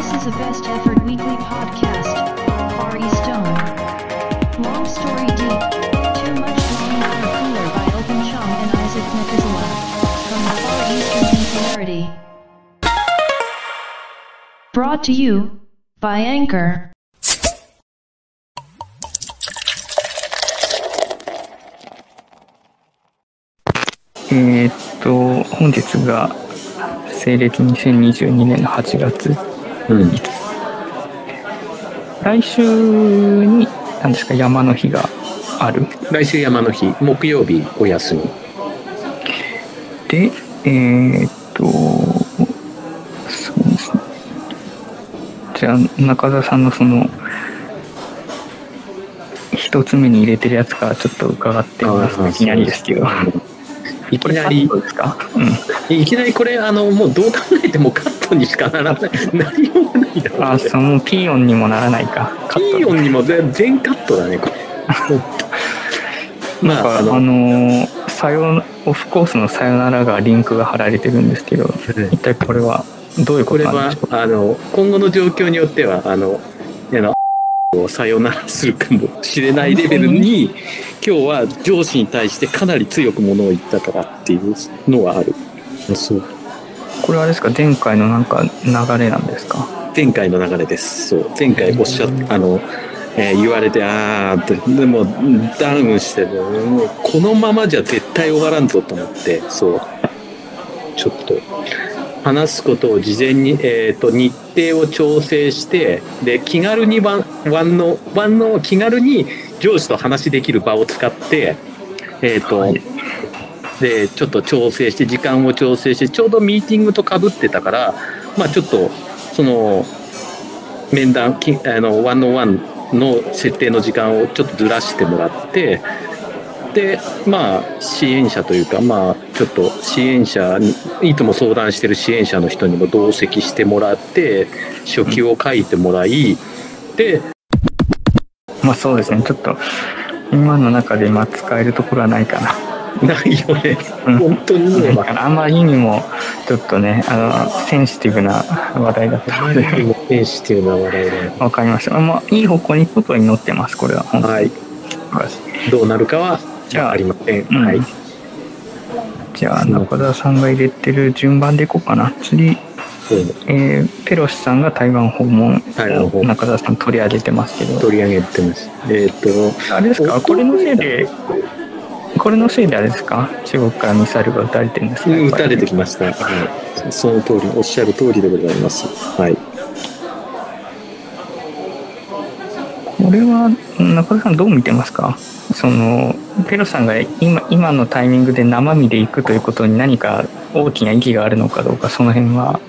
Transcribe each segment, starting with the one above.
This is a best effort weekly podcast. Far East Zone. Long story deep. Too much long water cooler by Open Chong and Isaac Methuselah. From the Far Eastern Singularity. Brought to you by Anchor. えーっと、本日が西暦2022年の8月、 うん。来週に、何ですか、山の日がある？来週山の日、木曜日お休み。で、えーっと、そうですね。じゃあ、中田さんのその、一つ目に入れてるやつからちょっと伺ってみます。あーいきなりですけど。いきなりうん。いきなりこれ、あの、もうどう考えてもカットにしかならない。何もないだろうあ、そのピーヨンにもならないか。ピーヨンにも全全カットだね、これ。まあ、ああの、のさよオフコースの「さよなら」がリンクが貼られてるんですけど一体これはどういうこことなんでしょう、あの、今後の状況によっては、あの、あの、をさよならするかもしれないレベルに、今日は上司に対してかなり強くものを言ったからっていうのがある。そう。これはあれですか前回のなんか流れなんですか？前回の流れです。そう。前回おっしゃっあの、えー言われて、あーって、でも、ダウンして、もう、このままじゃ絶対終わらんぞと思って、そう。ちょっと、話すことを事前に、えっ、と、日程を調整して、で、気軽に one、one on one の気軽に上司と話できる場を使って、えっ、と、はいでちょっと調整して時間を調整してちょうどミーティングとかぶってたからまあちょっとその面談きあのワンオワンの設定の時間をちょっとずらしてもらってでまあ支援者というかまあちょっと支援者にいつも相談してる支援者の人にも同席してもらって書記を書いてもらいでまあそうですね。ちょっと今の中でまあ使えるところはないかな。ないよね。うん。本当にねないかな。あまりにもちょっとねあのセンシティブな話題だったので。センシティブな話題でわかりました。まあいい方向に行くことを祈ってますこれは。はい。どうなるかはじゃあありません、うん。はい。じゃあ中田さんが入れてる順番でいこうかな。次えーペロシさんが台湾訪問中田さん取り上げてますけど。取り上げてます。えっ、とあれですか？これのせいでこれのせいであれですか？中国からミサイルが撃たれてるんですか撃たれてききました、はい、その通りおっしゃる通りでございます。はいこれは中田さんどう見てますか？そのペロさんが今今のタイミングで生身で行くということに何か大きな意義があるのかどうかその辺は。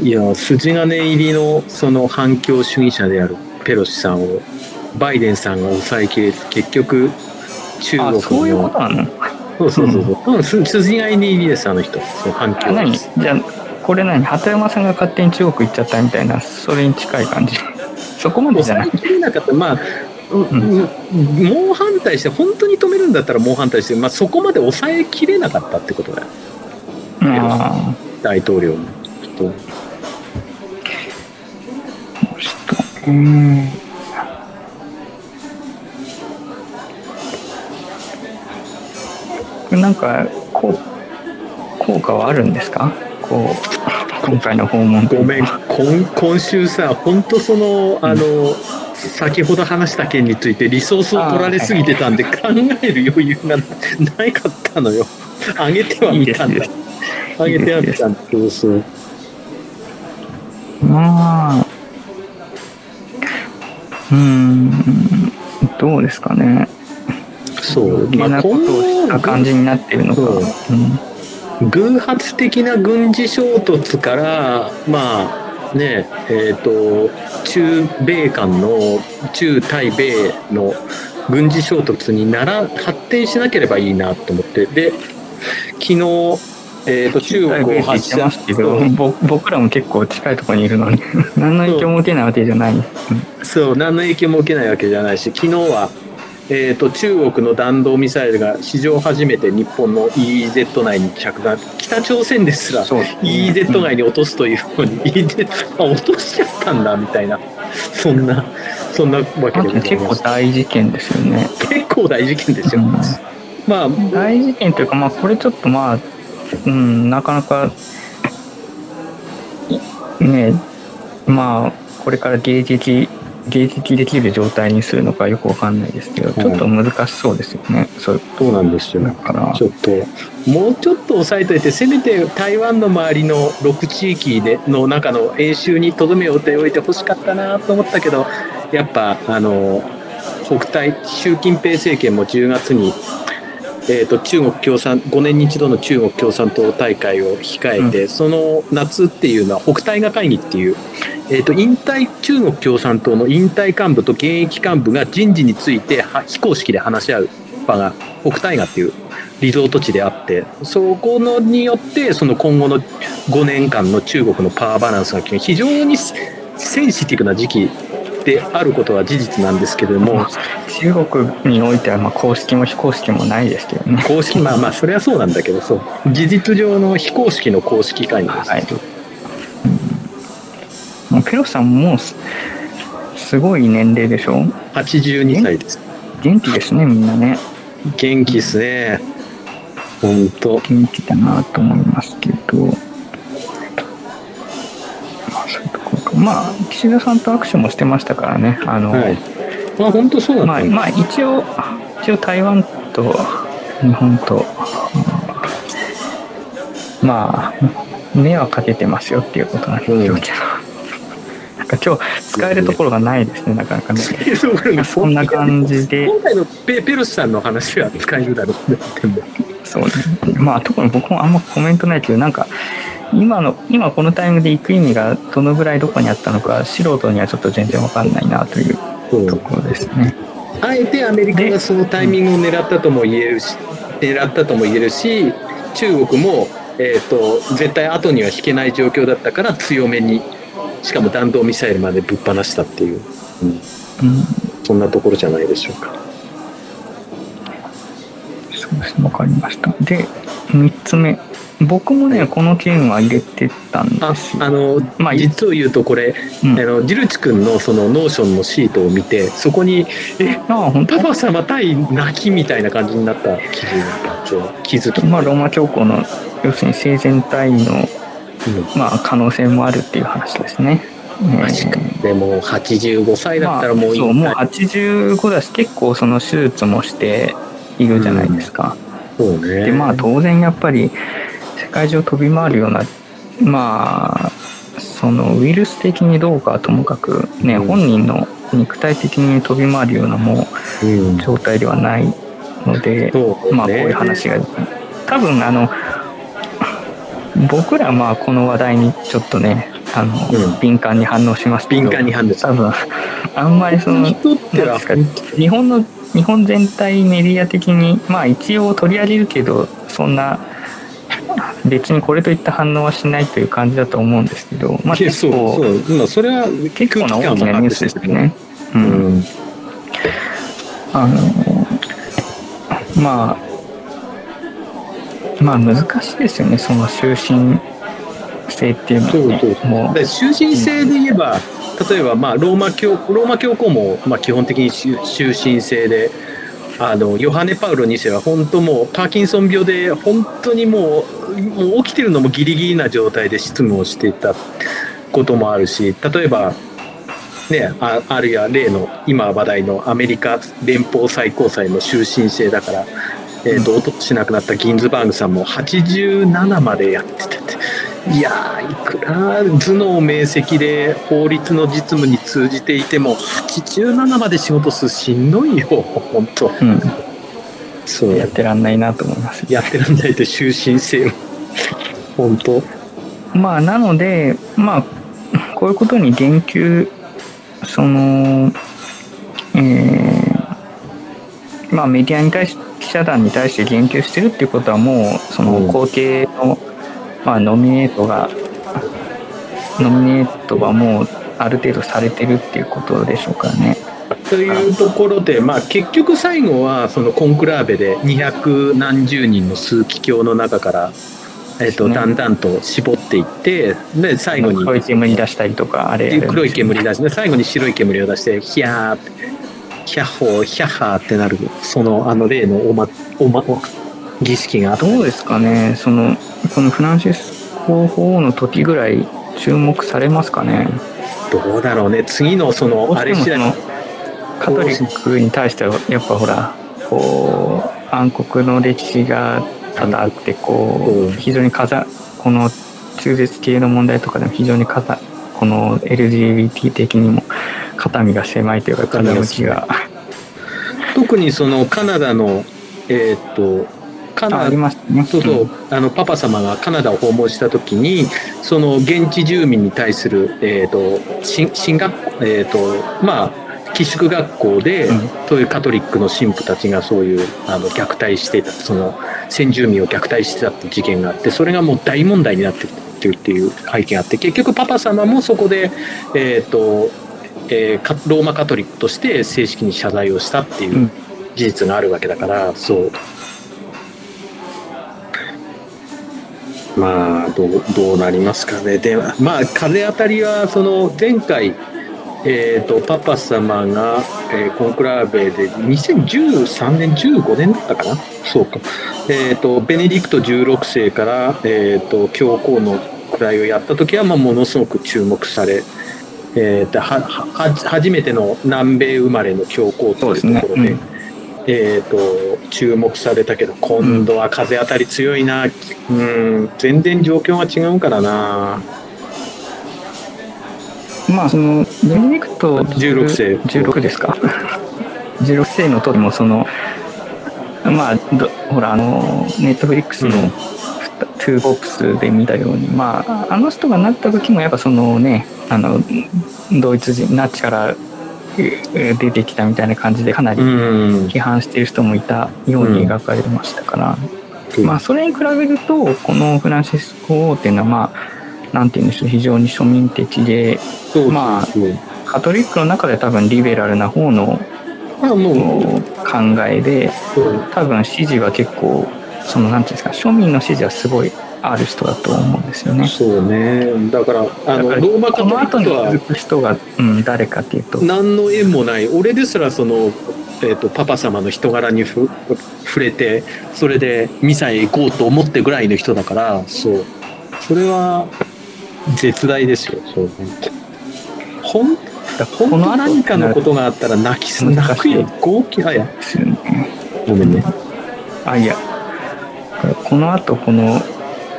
いや筋金入りのその反共主義者であるペロシさんをバイデンさんが抑えきれず結局中国のあそういうことなの？そうそうそうそう、うん、す筋金入りですあの人。その反共ですじゃあこれ何？鳩山さんが勝手に中国行っちゃったみたいなそれに近い感じそこまでじゃない。抑えきれなかった。まあうん猛反対して本当に止めるんだったら猛反対して、まあ、そこまで抑えきれなかったってことだよ。あ大統領もちょっとあちょっと。うん。なんかこう効果はあるんですか？こう今回の訪問。ごめん今今週さ本当そのあの、先ほど話した件についてリソースを取られすぎてたんで考える余裕がなないかったのよ。上げてはみたんだ。上げてはみたんだけどそうまあうーんどうですかね。そう余計なことをした感じになっているのか、うん偶発的な軍事衝突からまあねえっ、と中米間の中対米の軍事衝突になら発展しなければいいなと思って。で昨日、えー、と中国を言発射。ってますけどぼ僕らも結構近いところにいるのに 何の影響も受けないわけじゃない、うんそう何の影響も受けないわけじゃないし昨日はえー、と中国の弾道ミサイルが史上初めて日本の EEZ 内に着弾。北朝鮮ですら EEZ 内に落とすというふうに EEZ あ落としちゃったんだみたいなそんなそんなわけで結構大事件ですよね。結構大事件ですよ、うん。まあ大事件というか、まあ、これちょっとまあ、うん、なかなか、いね、まあ、これから迎撃、迎撃できる状態にするのかよくわかんないですけど、ちょっと難しそうですよね。そう。いうそうなんですよ。だから、ちょっともうちょっと抑えといてせめて台湾の周りの6地域での中の演習にとどめをておいてほしかったなと思ったけどやっぱあの北対習近平政権も10月に、えー、と中国共産5年に一度の中国共産党大会を控えて、その夏っていうのは北大河会議っていう、えー、と引退中国共産党の引退幹部と現役幹部が人事については非公式で話し合う場が北大河っていうリゾート地であってそこのによってその今後の5年間の中国のパワーバランスが決め非常にセンシティブな時期であることは事実なんですけれども。中国においてはまあ公式も非公式もないですけどね。公式まあまあそれはそうなんだけどそう。事実上の非公式の公式会議です、はい。もうペロさんもうすすごい年齢でしょ？82歳です。元気ですね、みんなね。元気ですね。本当。元気だなと思いますけど、まあ、そういうところか。まあ、岸田さんと握手もしてましたからね。あの、はいまあ本当そうだまあ、まあ、一応、一応台湾と日本と、うんまあ、目はかけてますよっていうことなんでしょうけど。なんか今日使えるところがないですね、なかなかね。そんな感じで今回のペペロシさんの話は使えるだろうねそうね。まあ、特に僕もあんまコメントないけど、なんか、今の、今このタイミングで行く意味がどのぐらいどこにあったのか、素人にはちょっと全然わかんないなというところですね。あえてアメリカがそのタイミングを狙ったとも言えるし、狙ったとも言えるし、中国も、えー、と絶対後には引けない状況だったから強めに、しかも弾道ミサイルまでぶっ放したっていう、うんうん、そんなところじゃないでしょうか。そうですね、わかりました。で、3つ目。僕もね、この件は入れてたんあですよ。あのまあい実を言うとこれ、うん。あのジルチ君のその Notion のシートを見てそこに「えああ、本当？パパ様対泣き」みたいな感じになった記事に気づき。まあ、ローマ教皇の、要するに生前退位の、うん。まあ、可能性もあるっていう話ですね。マジかでも85歳だったらもういい。まあ、そうもう85だし結構その手術もしているじゃないですか、そうね。でまあ当然やっぱり世界中を飛び回るようなまあそのウイルス的にどうかはともかくね、うん。本人の肉体的に飛び回るようなもう状態ではないので、そうね。まあこういう話が多分あの僕らはまあこの話題にちょっとねあの、うん。敏感に反応しますけど敏感に判断す多分あんまりその日本の日本全体メディア的にまあ一応取り上げるけどそんな別にこれといった反応はしないという感じだと思うんですけど、まあ、結構そうそうまあそれは結構な大きなニュースですよね。ううん。んあのまあまあ難しいですよねその終身制っていうのはね。そうそうそうもう。で終身制で言えば、例えばまあローマ教ローマ教皇もまあ基本的に終終身制であのヨハネ・パウロ2世は本当もうパーキンソン病で本当にもうもう起きてるのもギリギリな状態で執務をしていたこともあるし例えばね、ああるいは例の今話題のアメリカ連邦最高裁の終身制だから、えーと、おとし亡くなったギンズバーグさんも87までやってたって。いやーいくら頭脳明晰で法律の実務に通じていても87まで仕事するしんどいよ本当。うん、そう。やってらんないなと思います。やってらんないで終身制本当。まあなのでまあこういうことに言及そのえーまあメディアに対し記者団に対して言及してるっていうことはもうそのうん。後継の、まあ、ノミネートがノミネートがもうある程度されてるっていうことでしょうからね。というところで、まあ、結局最後はそのコンクラーベで200何十人の枢機卿の中から、えっとねだんだんと絞っていってで最後に黒い煙出したりとかあれ黒い煙出して最後に白い煙を出してヒャーってヒャッホーヒャッハーってなるそのあの例のおまおま儀式があってどうですかね。そのこのフランシスコ法の時ぐらい注目されますかね。どうだろうね。次のそのあれ次第のカトリックに対してはやっぱほらこう暗黒の歴史が多々あってこう非常に風この中絶系の問題とかでも非常に風この LGBT 的にも肩身が狭いというか風向きが。特にそのカナダのえーっとカナあありましたね。そうそう、あのパパ様がカナダを訪問した時にその現地住民に対する、えー、と進進学校えー、とまあ寄宿学校で、うん。そういうカトリックの神父たちがそういうあの虐待してたその先住民を虐待してたって事件があってそれがもう大問題になってるっていう背景があって結局パパ様もそこで、えーとえーカローマカトリックとして正式に謝罪をしたっていううん。事実があるわけだから、そうまあどうどうなりますかね。でまあ風当たりはその前回えー、とパパ様が、えーコンクラーベで2013年15年だったかな。そうか、えー、とベネディクト16世から、えー、と教皇の位をやった時は、まあ、ものすごく注目され、えーとはは初めての南米生まれの教皇というところで。えー、と注目されたけど今度は風当たり強いな、うん、全然状況が違うからな。まあそのディクト16世。16ですか？16世の時もそのまあどほらあのネットフリックスのうん。Two Popes で見たように、まああの人がなった時もやっぱそのねあのドイツ人ナチからえ出てきたみたいな感じでかなりうん。批判している人もいたように描かれてましたから、うん。まあそれに比べるとこのフランシスコ王っていうのはまあなんて言うんでしょう非常に庶民的でまあカトリックの中で多分リベラルな方の考えで多分支持は結構そのなんていうんですか庶民の支持はすごいある人だと思うんですよね。そうね。だからあのローマカトリこの後にックとは続く人が、うん、誰かっていうと。何の縁もない。俺ですらその、えー、とパパ様の人柄にふ触れてそれでミサへ行こうと思ってぐらいの人だからそう。それは絶大ですよ。そうね。ほん本当この後何かのことがあったら泣きす泣くよ号泣あや。ごめんね。あいや。この後この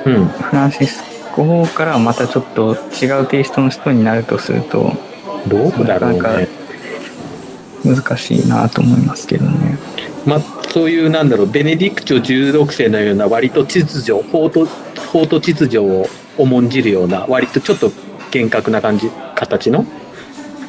うんフランシスコ法からはまたちょっと違うテイストの人になるとするとどうだろうね。難しいなと思いますけどね。まあそういうなんだろうベネディクト16世のような割と秩序法と法と秩序を重んじるような割とちょっと厳格な感じ形の？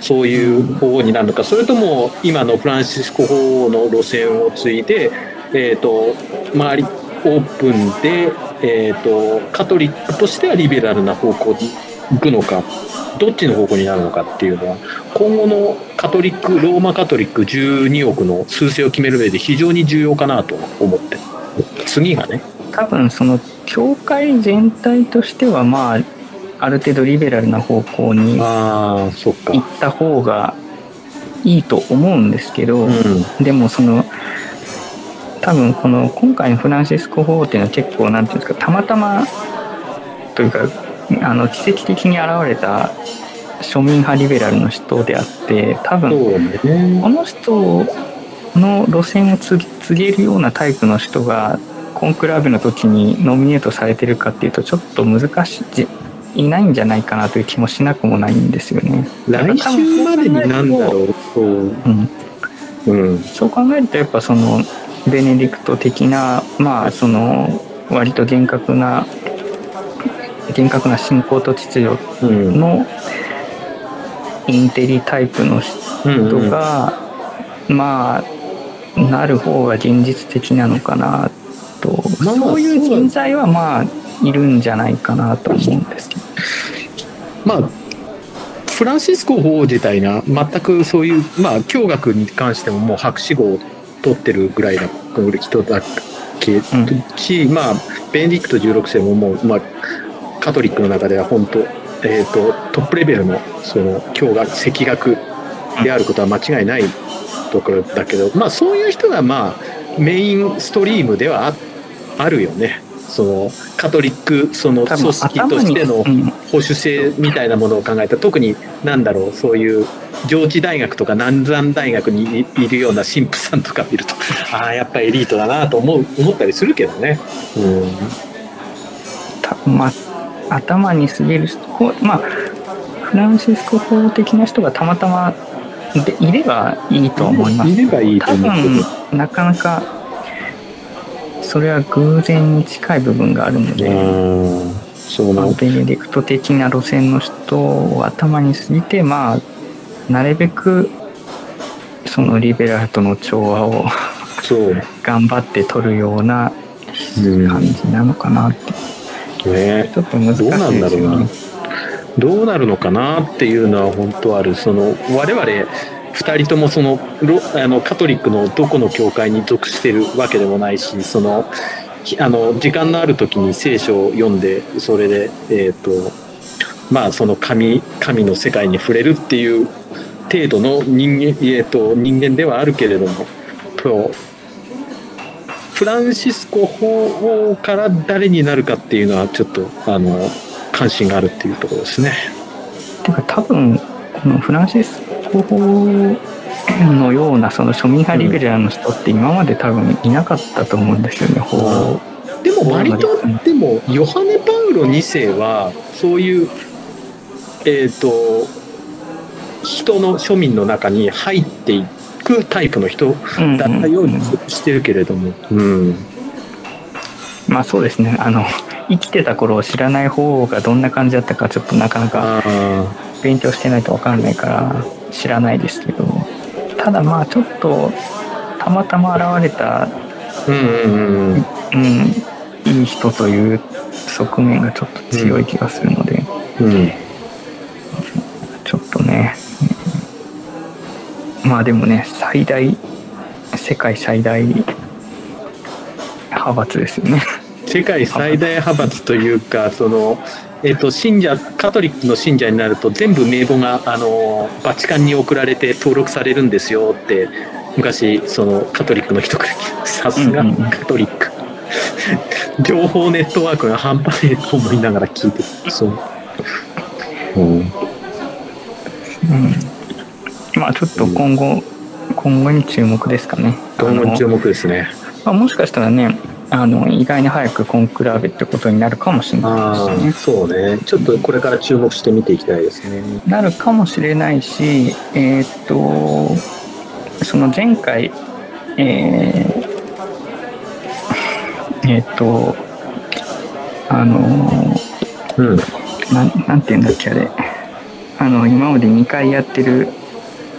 そういう法になるのか。それとも今のフランシスコ法の路線を継いで、えー、と周りオープンで、えー、とカトリックとしてはリベラルな方向に行くのかどっちの方向になるのかっていうのは今後のカトリックローマカトリック12億の数勢を決める上で非常に重要かなと思って。次がね。多分その教会全体としてはまあある程度リベラルな方向にああそっか。行った方がいいと思うんですけど、うん。でもその多分この今回のフランシスコ法っていうのは結構なんていうんですかたまたまというかあの奇跡的に現れた庶民派リベラルの人であって多分この人の路線を継ぎ継げるようなタイプの人がコンクラーベの時にノミネートされてるかっていうとちょっと難しいじいないんじゃないかなという気もしなくもないんですよね。来週までになんだろうそううん、うん。そう考えるとやっぱそのベネディクト的なまあその割と厳格な厳格な信仰と秩序うん。のインテリタイプのうん人が、まあなる方が現実的なのかなと、まあそういう人材はまあいるんじゃないかなと思うんですけど。まあフランシスコ法自体が全くそういう、まあ、教学に関してももう博士号を取ってるぐらいな人だけし、うん、まあ、ベネディクト16世ももう、まあ、カトリックの中では本当、えーと、トップレベルのその教学、赤学であることは間違いないところだけど、まあ、そういう人が、まあ、メインストリームではあるよね。そのカトリックその組織としての保守性みたいなものを考えた特に何だろうそういう上智大学とか南山大学にいるような神父さんとか見ると ああやっぱエリートだなと思う思ったりするけどね。うんまあ、頭に過ぎるまあフランシスコ法的な人がたまたまでいればいいと思います。いればいいと思う多分なかなかそれは偶然に近い部分があるので、そうまあ、ベネディクト的な路線の人を頭に過ぎて、まあ、なるべくそのリベラルとの調和を 頑張って取るような感じなのかなって、ね、ちょっと難しいですよね。どうなるのかなっていうのは本当ある。その我々2人ともそのあのカトリックのどこの教会に属してるわけでもないしそのあの時間のある時に聖書を読んでそれで、えーとまあ、その神神の世界に触れるっていう程度の人間,、えーと、人間ではあるけれどもとフランシスコ法王から誰になるかっていうのはちょっとあの関心があるっていうところですね。てか多分このフランシスコ法のようなその庶民派リベラルの人って今まで多分いなかったと思うんですよね、法でも割とでもヨハネ・パウロ2世はそういうえっ、ー、と人の庶民の中に入っていくタイプの人だったようにしてるけれども、うん、うん、まあそうですね。あの生きてた頃を知らない方がどんな感じだったかちょっとなかなか勉強してないと分かんないから知らないですけどただまあちょっとたまたま現れた、うんうんうんいい人という側面がちょっと強い気がするので、うん、うん、ちょっとねまあでもね最大世界最大派閥ですよね。世界最大派閥というかそのえっと、信者カトリックの信者になると全部名簿があのバチカンに送られて登録されるんですよって昔そのカトリックの人からさすがカトリック、情報ネットワークが半端ねえと思いながら聞いてそう、う。ん、うん、まあちょっと今後、うん、今後に注目ですかね。今後に注目ですね、まあ、もしかしたらねあの意外に早くコンクラーベってことになるかもしれないですね。そうね。ちょっとこれから注目して見ていきたいですね。なるかもしれないし、えっ、と、その前回、えー、えっ、と、あの、うん、ななんて言うんだっけあれ。あの、今まで2回やってる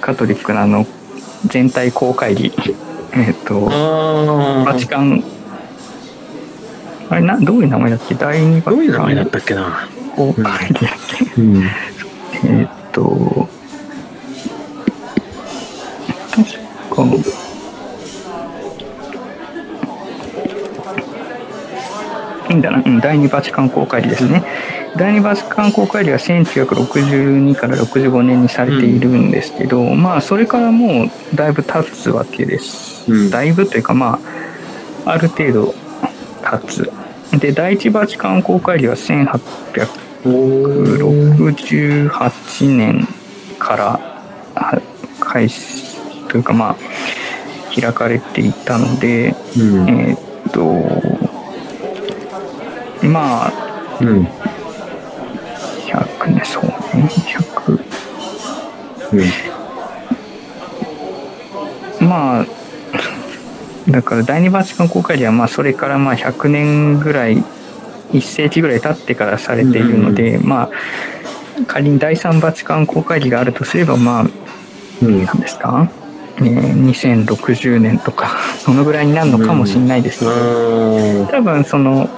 カトリックのあの、全体公開議、えっ、と、バチカンあれな、どういう名前だっけ？第二どういう名前だったっけな？公開やっけ、うん、えー、っと、確か、いいんだな、うん、第二バチカン公開ですね。第二バチカン公開は1962から65年にされているんですけど、うん、まあそれからもうだいぶ経つわけです。うん、だいぶというかまあある程度経つで第一バチカン公開日は1868年から開始というかまあ開かれていたので、うん、えっとまあ、うん、100ねそうね100、うん、まあだから第二バチカン公開ではまあそれからまあ100年ぐらい1世紀ぐらい経ってからされているので、うん、まあ仮に第三バチカン公開日があるとすればまあ、うん、何ですか、えー、2060年とか そのぐらいになるのかもしれないです。けど、うん、多分その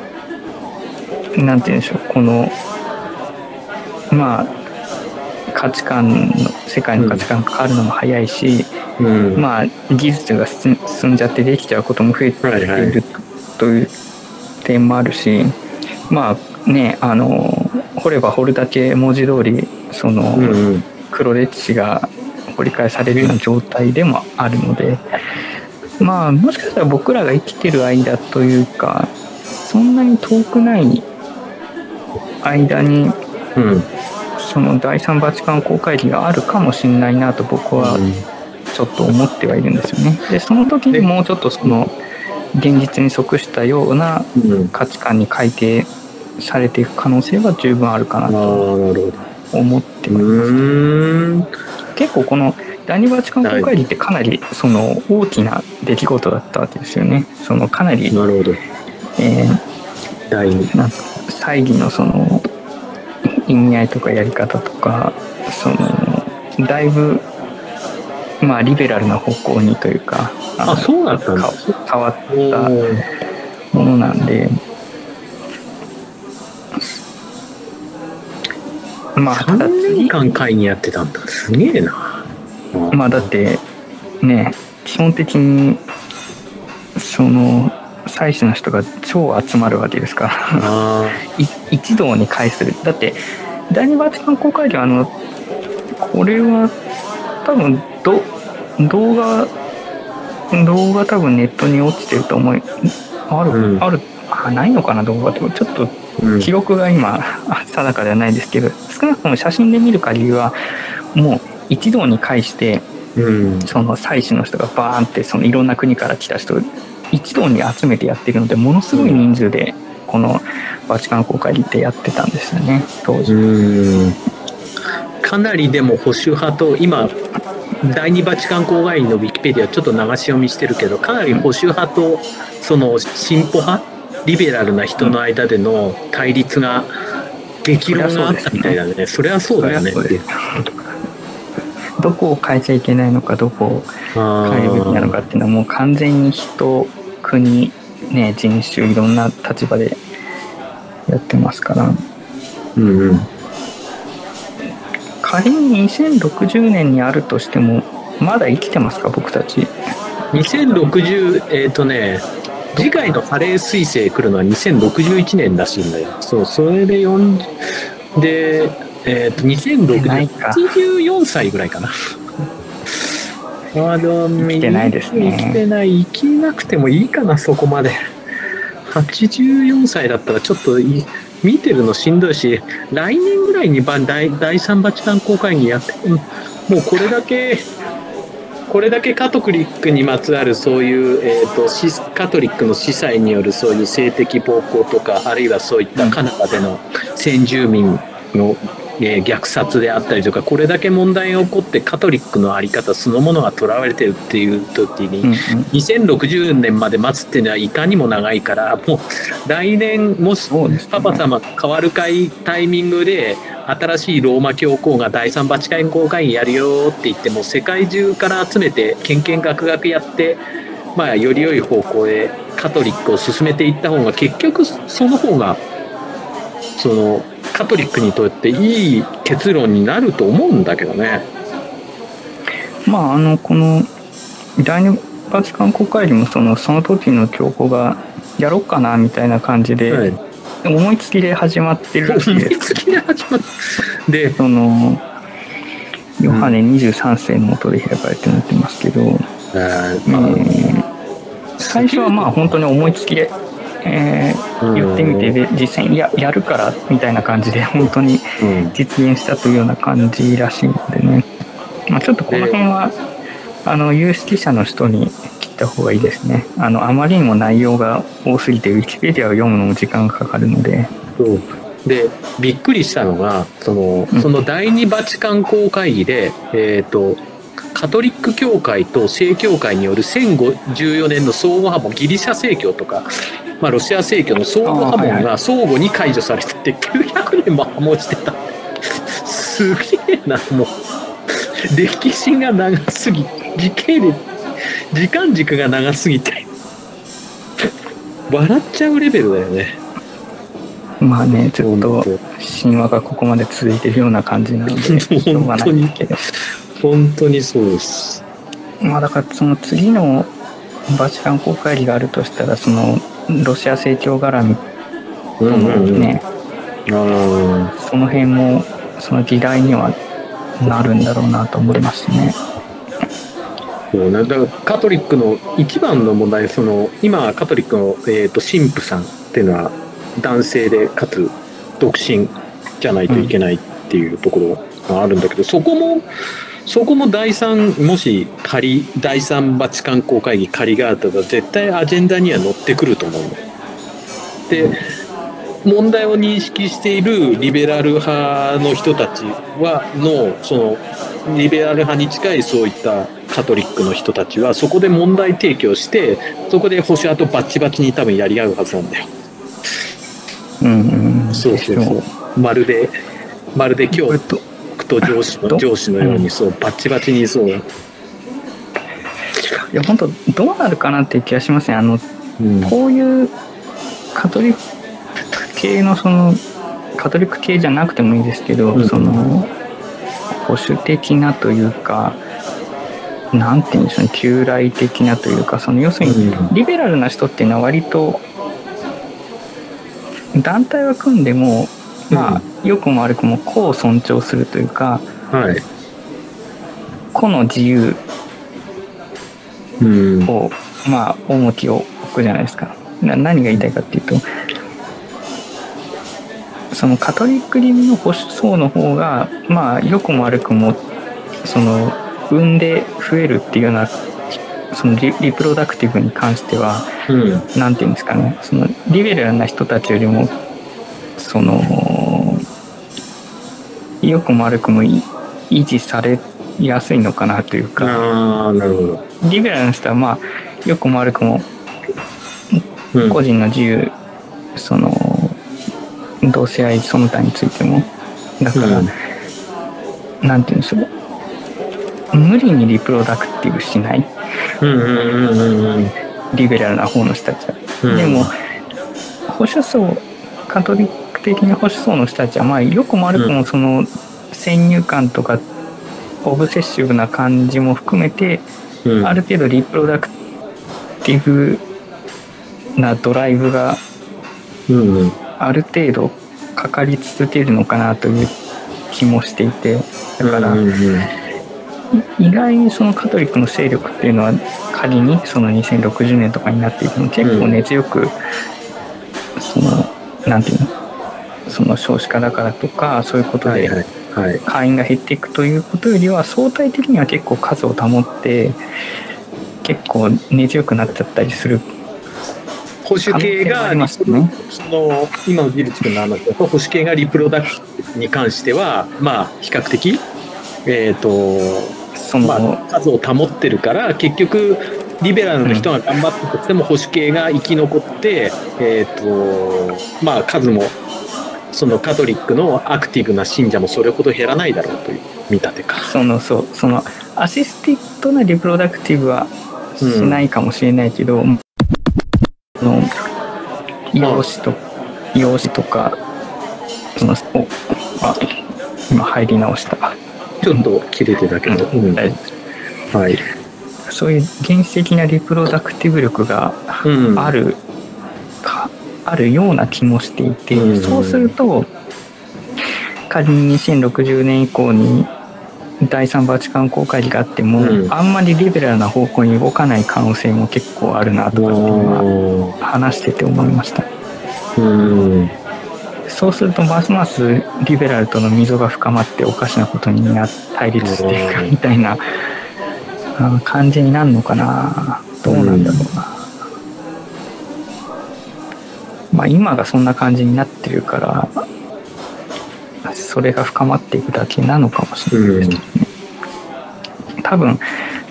なんて言うんでしょうこのまあ価値観の世界の価値観が変わるのも早いし、うん。まあ技術が進進んじゃってできちゃうことも増えてはいはいという点もあるしまあねあの掘れば掘るだけ文字通りその。黒歴史が掘り返されるような状態でもあるのでまあもしかしたら僕らが生きてる間というかそんなに遠くない間にうん。その第三バチカン公会議があるかもしれないなと僕はちょっと思ってはいるんですよね。でその時にもうちょっとその現実に即したようなうん。価値観に改定されていく可能性は十分あるかなと。思ってうます。結構この第二バチカン公会議ってかなりその大きな出来事だったわけですよね。そのかなり、なるほど。え第二。ーなんか猜疑のその意味合いとかやり方とかそのだいぶまあリベラルな方向にというかのあそうだったんだか変わっおたーものなんでまあただ3年次間会議やってたんだ。すげえな。まあだってね基本的にその祭祀の人が超集まるわけですから。一堂に会する。だって第二バチカン公会議はあのこれは多分ど動画動画多分ネットに落ちてると思いある、うん。あるあないのかな動画とかちょっと。記録が今あ 定かではないですけど少なくとも写真で見る限りはもう一堂に会してうん。その祭祀の人がバーンってそのいろんな国から来た人を一堂に集めてやってるのでものすごい人数でこのバチカン公会議ってやってたんですよね当時。うん。かなりでも保守派と今第二バチカン公会議のウィキペディアちょっと流し読みしてるけどかなり保守派とその進歩派リベラルな人の間での対立が激論があったみたいだね。それはそうだよね。どこを変えちゃいけないのかどこをあ変えるべきなのかっていうのはもう完全に人国ね人種いろんな立場でやってますから。ーうんうん。仮に2060年にあるとしてもまだ生きてますか僕たち？2060えっ、とね次回のハレー彗星来るのは2061年らしいんだよ。そうそれで4でえっ、とないか。2064歳ぐらいかなあの生きてないですね。生きてない。生きなくてもいいかなそこまで。84歳だったらちょっとい見てるのしんどいし来年ぐらいにば第第3バチカン公会議やってうんもうこれだけこれだけカトリックにまつわるそういう、えー、とシカトリックの司祭によるそういう性的暴行とかあるいはそういったカナダでの先住民の、えー虐殺であったりとかこれだけ問題が起こってカトリックの在り方そのものがとらわれてるっていう時に、うんうん。2060年まで待つっていうのはいかにも長いからもう来年もしパパ様が変わるかいタイミングで新しいローマ教皇が第三バチカン公会議やるよって言っても世界中から集めてけんけんがくがくやってまあより良い方向へカトリックを進めていった方が結局その方がそのカトリックにとっていい結論になると思うんだけどね。まああのこの第二バチカン公会議もそのその時の教皇がやろうかなみたいな感じで、はい。思いつきで始まってるらしいですつきで始まっでそのヨハネ23世の下で開かれてなってますけど、あーえー最初はまあ本当に思いつきで、えー言ってみてで実際にややるからみたいな感じで本当にうん実現したというような感じらしいのでね、まあ、ちょっとこの辺はあの有識者の人に聞いた方がいいですね。あのあまりにも内容が多すぎてウィキペディアを読むのも時間がかかるので。でびっくりしたのがそのうん。その第二バチカン公会議で、えー、とカトリック教会と正教会による1014年の相互破門ギリシャ正教とか、まあ、ロシア正教の相互破あーはいは門が相互に解除されてて900年も破門してた。すげえなもう。歴史が長すぎ時系列時間軸が長すぎて。笑っちゃうレベルだよね。まあねちょっと神話がここまで続いてるような感じなのでしょうがない本当にそうです。まあだからその次のバチカン公会議があるとしたらそのロシア正教絡みとうんのうんうん。その辺もその議題にはなるんだろうなと思いますね。あ、そうね。だからカトリックの一番の問題、その今カトリックのえっ、と神父さんっていうのは男性でかつ独身じゃないといけないっていうところがあるんだけど、そこもそこも第三もし仮第三バチカン公会議仮があったら絶対アジェンダには乗ってくると思うの。で問題を認識しているリベラル派の人たちはのそのリベラル派に近いそういったカトリックの人たちはそこで問題提起をしてそこで保守派とバッチバチに多分やり合うはずなんだよ。うんうん、そうそうそう。まるでまるで教これとと上司のど上司のようにそうバッチバチにそう。いや本当どうなるかなっていう気がしますね。あのうん。こういうカトリック系のそのカトリック系じゃなくてもいいですけど、うん。その保守的なというかなんて言うんでしょうね旧来的なというかその要するにうん。リベラルな人っていうのは割と団体は組んでもまあ良くも悪くも個を尊重するというかはい。個の自由うん。をまあ重きを置くじゃないですかな何が言いたいかっていうとそのカトリック流の保守層の方がまあ良くも悪くもその産んで増えるっていうようなそのリリプロダクティブに関してはうん。何て言うんですかねそのリベラルな人たちよりもその良くも悪くもい維持されやすいのかなというか。ああなるほど。リベラルの人はまあ良くも悪くもうん。個人の自由、その同性愛その他についても。だから、うん。なんていうんでしょう無理にリプロダクティブしない。うんうんうんうんうん。リベラルな方の人たちは、うん。でも保守層カトリック的な保守層の人たちはまあ良くも悪くもその先入観とかオブセッシブな感じも含めて、うん。ある程度リプロダクティブなドライブがある程度かかり続けるのかなという気もしていてだからうんうんうん。意外にそのカトリックの勢力っていうのは仮にその2060年とかになっていても結構根強くそのなんていうのその少子化だからとかそういうことで。会員が減っていくということよりは相対的には結構数を保って結構根強くなっちゃったりする保守系がねその今のギルチ君の話だと保守系がリプロダクティブに関してはまあ比較的えっ、とその、まあ数を保ってるから結局リベラルの人が頑張ったとしても保守系が生き残って、えっ、とまあ数もそのカトリックのアクティブな信者もそれほど減らないだろうという見立てか。そのそうそのアシスティッドなリプロダクティブはしないかもしれないけど、あの養子と養子とかそのおあ今入り直した。ちょっと切れてたけど、うん。大丈夫はい。そういう原始的なリプロダクティブ力がうん。あるか、あるような気もしていて、うん。そうすると仮に2060年以降に第三バチカン公会議があっても、うん。あんまりリベラルな方向に動かない可能性も結構あるなとかっていうのはおー。話してて思いました。うん。そうするとますますリベラルとの溝が深まっておかしなことにな対立していくみたいなあ感じになるのかなどうなんだろうな、まあ今がそんな感じになってるからそれが深まっていくだけなのかもしれないですね、多分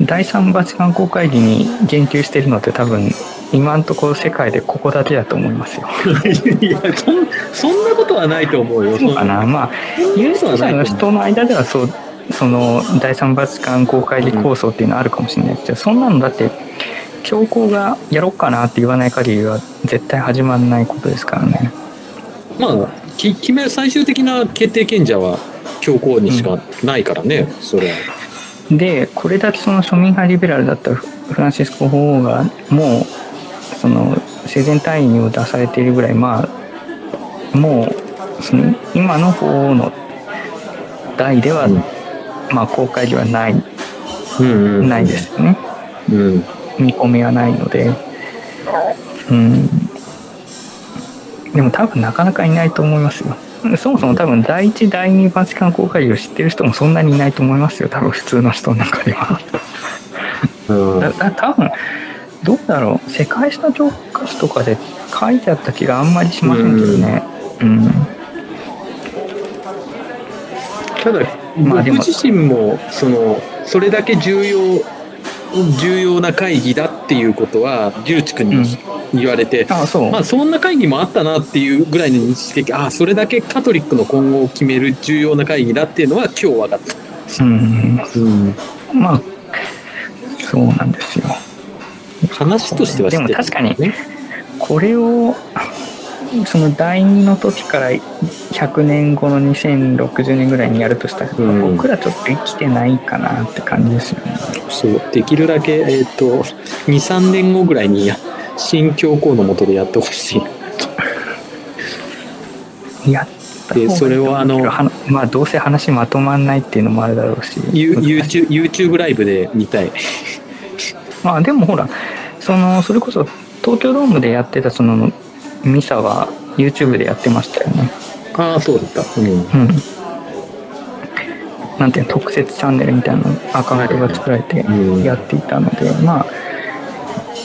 第三バチカン公会議に言及してるのって多分今のところ世界でここだけだと思いますよ。いやそんそんなことはないと思うよ。そうかな。まあ有識者の人の間ではそうその第三バチカン公会議構想っていうのはあるかもしれないですけど、そんなのだって教皇がやろうかなって言わない限りは絶対始まらないことですからね。まあき決め最終的な決定権者は教皇にしかないからね、それは。でこれだけその庶民派リベラルだったフランシスコ法王がもうその生前退位を出されているぐらいまあもうその今の法王の代では、うんまあ公開ではないうんうん、ないですよねうん。見込みはないので。うん。でも多分なかなかいないと思いますよ。そもそも多分第一第二バチカン公開を知ってる人もそんなにいないと思いますよ。多分普通の人の中では。うん。だだ多分どうだろう。世界史の教科書とかで書いてあった気があんまりしませんけどね。うん、ただ、まあ僕自身もそのそれだけ重要重要な会議だっていうことは龍地君に言われて、あそう、まあそんな会議もあったなっていうぐらいの認識的ああそれだけカトリックの今後を決める重要な会議だっていうのは今日分かった、うん。うん、まあそうなんですよ。話としては知ってるでも確かにねこれをその第二の時から100年後の2060年ぐらいにやるとしたら、うん。僕らちょっと生きてないかなって感じですよね。そう。できるだけ、えっと23年後ぐらいにや新教皇のもとでやってほしい やったでそれをあのまあどうせ話まとまんないっていうのもあるだろうし YouTube, YouTube ライブで見たい。まあでもほらそのそれこそ東京ドームでやってたそのミサは YouTube でやってましたよね。ああそうだった。うん。うん。なんていうの特設チャンネルみたいなアカウントが作られてうん。やっていたので、まあ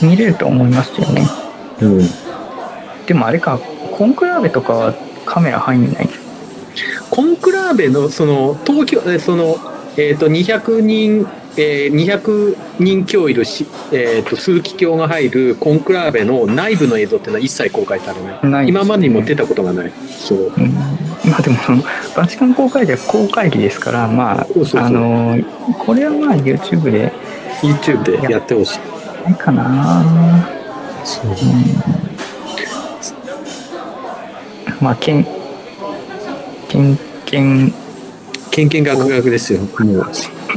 見れると思いますよね。うん。でもあれかコンクラーベとかはカメラ入んない？コンクラーベのその東京えそのえっ、と200人えー200人強いるし、えー、と数奇教が入るコンクラーベの内部の映像っていうのは一切公開されない。ね。今までにも出たことがない。そう。うん。まあでもそのバチカン公開では公開日ですからまああのこれはまあ YouTube で。YouTube でやってほしい。ないかな。そう。まあけんけんけん。けんけんがくがくですよ。もう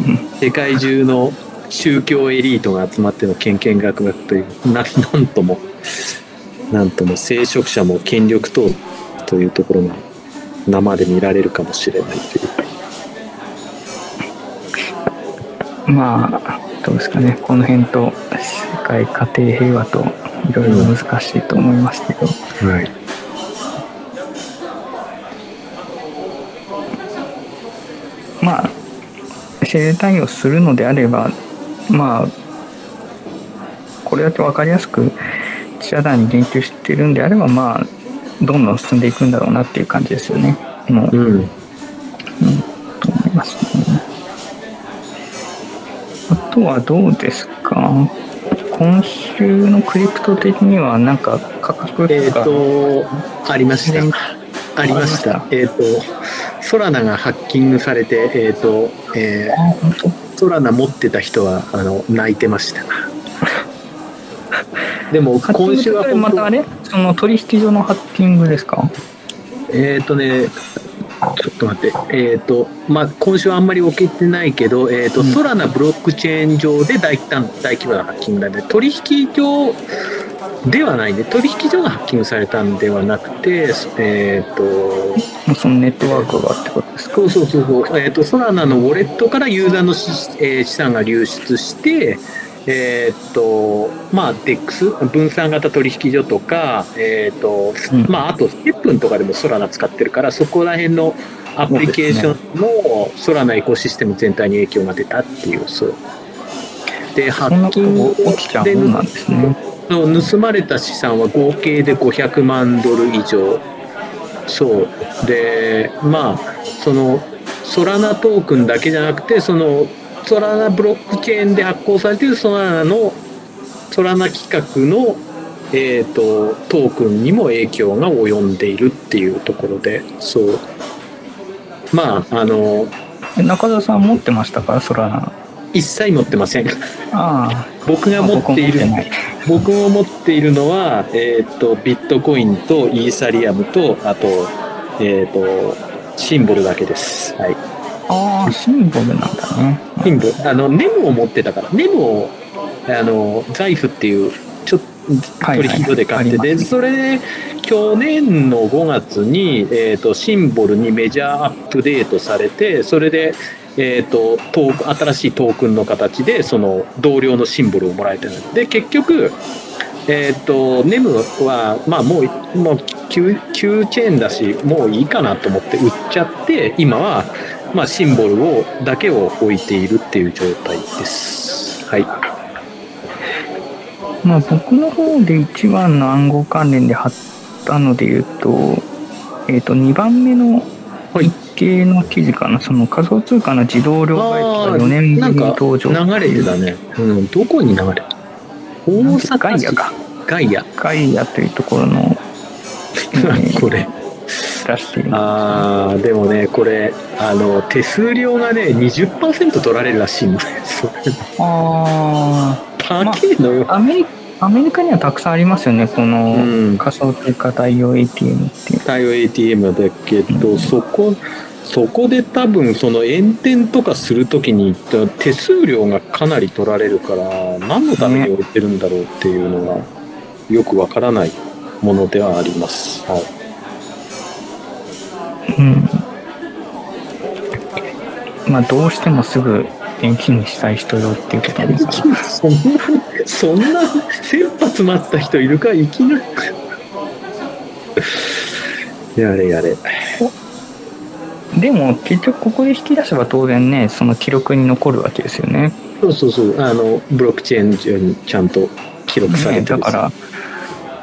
世界中の宗教エリートが集まってのけんけんがくがくというななんともなんとも聖職者も権力等というところが生で見られるかもしれないという。まあどうですかね。この辺と世界家庭平和といろいろ難しいと思いますけど、はい。まあ生前対応するのであればまあこれだけ分かりやすく記者団に言及してるんであればまあどんどん進んでいくんだろうなっていう感じですよね。もううん。と思いますね。あとはどうですか？今週のクリプト的にはなんか価格えっ、とありました。全ありました。えっ、とソラナがハッキングされてえっ、と、えーソラナ持ってた人はあの泣いてました。でも今週はまたあれ？その取引所のハッキングですか？えっ、とね、ちょっと待って、えっ、と、まあ、今週はあんまり起きてないけど、えっ、と、うん。ソラナブロックチェーン上で大胆大規模なハッキングなんで、取引所ではないね、取引所がハッキングされたんではなくて、えっ、と、そのネットワークがってことですか？そうそうそうそう、えっ、と、ソラナのウォレットからユーザーのし、えー資産が流出して、えっ、と、まあ、DEX、分散型取引所とか、えっ、と、うんまあ、あと、ステップンとかでもソラナ使ってるから、そこら辺のアプリケーションのソラナエコシステム全体に影響が出たっていう、そう。で、ハッキングですねの盗まれた資産は合計で500万ドル以上。そう。で、まあ、その、ソラナトークンだけじゃなくて、その、ソラナブロックチェーンで発行されているソラナの、ソラナ規格の、えっ、と、トークンにも影響が及んでいるっていうところで、そう。まあ、あの、中田さん持ってましたか？ソラナ一切持ってません。あ僕があ持っている僕が持っているのは、えー、とビットコインとイーサリアムとあとえっ、と、シンボルだけです。はい。ああ、シンボルなんだね。シンボル。あの、ネムを持ってたから、ネムを、あの、ザイフっていう、ちょっと、はいはい取引所で買って、で、ありますねそれで、去年の5月に、えっ、と、シンボルにメジャーアップデートされて、それで、えっ、ー、と、トーク、新しいトークンの形で、その、同僚のシンボルをもらえてる。で、結局、えっ、ー、と、ネムは、まあもう、もう9、9チェーンだし、もういいかなと思って売っちゃって、今は、まあ、シンボルを、だけを置いているっていう状態です。はい。まあ、僕の方で一番の暗号関連で貼ったので言うと、えっ、ー、と、2番目の1系の記事かな、その仮想通貨の自動両替機が4年ぶりに登場。流れてたね。うん、どこに流れた大阪ガイアか。ガイア。ガイアというところの、これ。出してるああでもねこれあの手数料がね20%取られるらしいんですああ 高いのよ、まあ、アメリカアメリカにはたくさんありますよね、この仮想通貨対応 ATM っていう。対応 ATM だけど、うん、そこ、そこで多分その炎天とかするときに手数料がかなり取られるから何のために置いてるんだろうっていうのがよくわからないものではあります。はい、うん。まあ、どうしてもすぐ現金にしたい人よっていうことですか？そんな、そんな切羽詰まった人いるか？いきなり。やれやれ。でも、結局ここで引き出せば当然ね、その記録に残るわけですよね。そうそうそう。あの、ブロックチェーン上にちゃんと記録されねてるだから、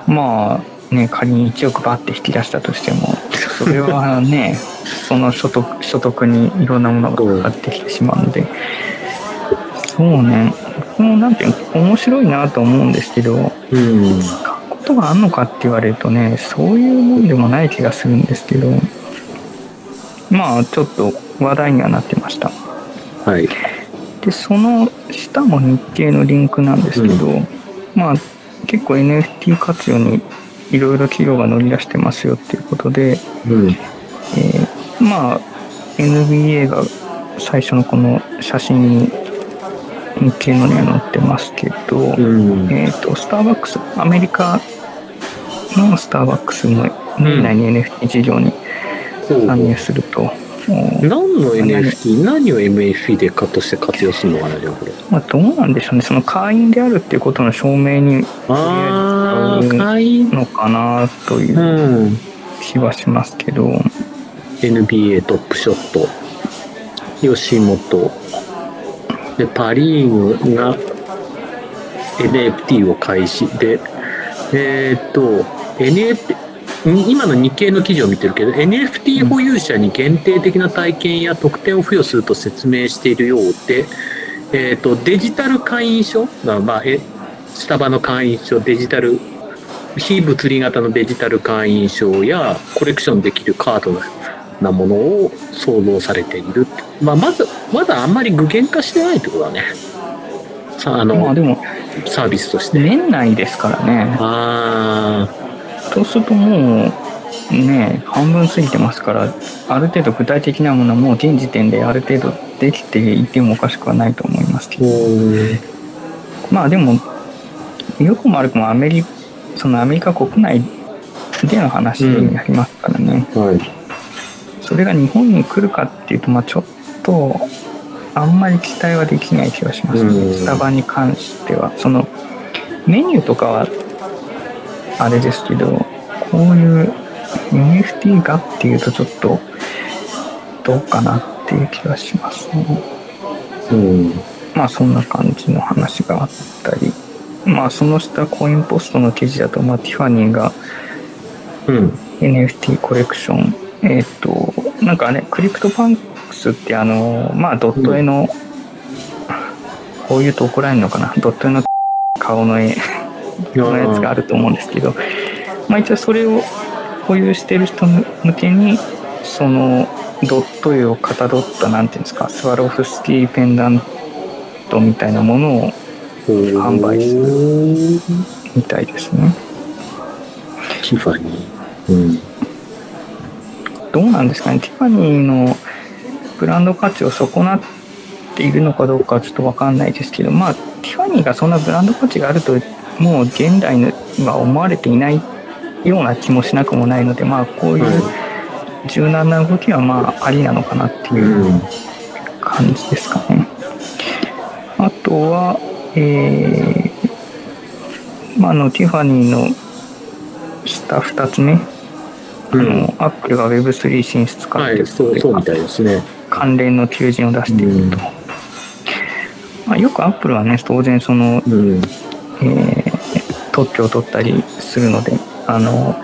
まあ、ね、仮に1億バッて引き出したとしても、それはね、その所得所得にいろんなものがかかってきてしまうので、そうね、僕もなんていうの、面白いなと思うんですけど、うん。使うことがあるのかって言われるとね、そういうもんでもない気がするんですけど、まあ、ちょっと話題にはなってました。はい。で、その下も日経のリンクなんですけど、まあ、結構 NFT 活用にいろいろ企業が乗り出してますよっていうことで、うん。えーまあ、NBA が最初のこの写真に日経のには載ってますけど、うん。えっ、と、スターバックス、アメリカのスターバックスの年内に NFT 事業に参入すると、お何の NFT、何を MFP でカットして活用するのかな、じゃあこれ。まあ、どうなんでしょうね、その会員であるっていうことの証明にああ会員。のかなといううん気はしますけど、NBA トップショット。吉本。で、パ・リーグが NFT を開始。で、えーっと、NFT、ん今の日経の記事を見てるけど、NFT 保有者に限定的な体験や特典を付与すると説明しているようで、えーっと、デジタル会員証、まあまあ、えスタバの会員証、デジタル、非物理型のデジタル会員証やコレクションできるカードなものを想像されている。まあ、まず、まだあんまり具現化してないってことだね。さあ、あの、まあでも、サービスとして。年内ですからね、あそうするともう、ね、半分過ぎてますから、ある程度具体的なものはもう現時点である程度できていてもおかしくはないと思いますけー、ど、うんまあでも、よくも悪くもアメリそのアメリカ国内での話になりますからね、はい。それが日本に来るかっていうと、まあちょっと、あんまり期待はできない気がしますね、うん。スタバに関しては。その、メニューとかは、あれですけど、こういう NFT がっていうとちょっと、どうかなっていう気がしますね。うん。まあそんな感じの話があったり、まあその下コインポストの記事だと、まあティファニーがうん。NFT コレクション、えっ、と、なんかね、クリプトパンクスってあの、まあドット絵の、こういうと怒られるのかな、ドット絵の顔の絵のやつがあると思うんですけど、まあ一応それを保有してる人向けに、そのドット絵をかたどった、なんていうんですか、スワロフスキーペンダントみたいなものを販売するみたいですね。ティファニー。うん。どうなんですかね、ティファニーのブランド価値を損なっているのかどうかはちょっとわかんないですけど、まあ、ティファニーがそんなブランド価値があると、もう現代には思われていないような気もしなくもないので、まあ、こういう柔軟な動きはまあありなのかなっていう感じですかね。あとは、えー、まあ、あの、ティファニーの下2つ目、あの、アップルが Web3 進出かはい、そう、そうみたいですね。関連の求人を出していると。まあ、よくアップルはね、当然その、うん。えー特許を取ったりするので、あの、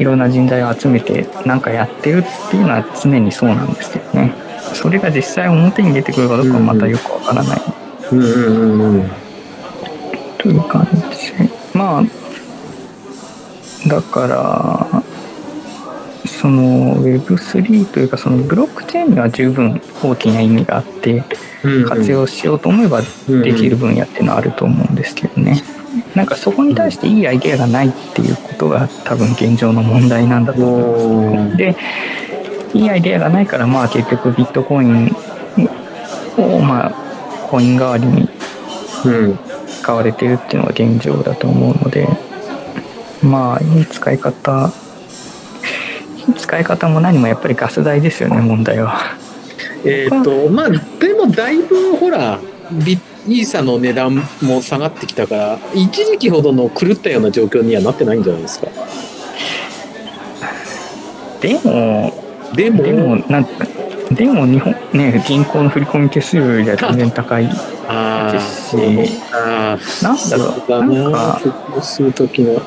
いろんな人材を集めてなんかやってるっていうのは常にそうなんですけどね。それが実際表に出てくるかどうかはまたよくわからないうんうんうんうん。という感じで。まあ、だから、その Web3 というかそのブロックチェーンには十分大きな意味があって活用しようと思えばできる分野っていうのはあると思うんですけどね。なんかそこに対していいアイデアがないっていうことが多分現状の問題なんだと思います。で、いいアイデアがないからまあ結局ビットコインをまあコイン代わりにうん。使われてるっていうのが現状だと思うのでまあいい使い方いい使い方も何もやっぱりガス代ですよね問題はえっ、と、まあ、でもだいぶほら、ビイーサの値段も下がってきたから、一時期ほどの狂ったような状況にはなってないんじゃないですか？でもでも、でもなんでも日本ね銀行の振込手数料よりは全然高いですしなんだろうなんな、かする時の。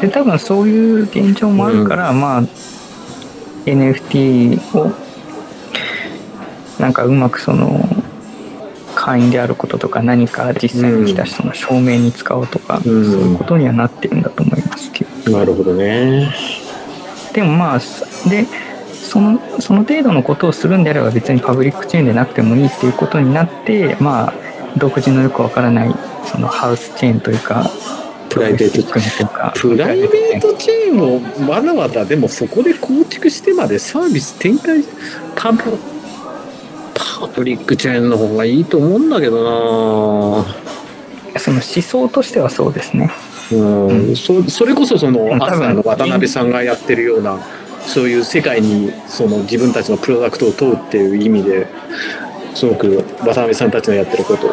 で多分そういう現状もあるから、まあ NFT をなんかうまくその会員であることとか何か実際に来た人の証明に使おうとか、うん。そういうことにはなってるんだと思いますけど。なるほどね。でもまあすでそのその程度のことをするんであれば別にパブリックチェーンでなくてもいいっていうことになってまあ独自のよくわからないそのハウスチェーンというかプライベートプログレッシブというか。プライベートチェーンをわざわざでもそこで構築してまでサービス展開パブパブリックチェーンの方がいいと思うんだけどな。その思想としてはそうですね。うん、うん。そそれこそそのうん多分。アスターの渡辺さんがやってるようなそういう世界にその自分たちのプロダクトを問うっていう意味ですごく渡辺さんたちのやってること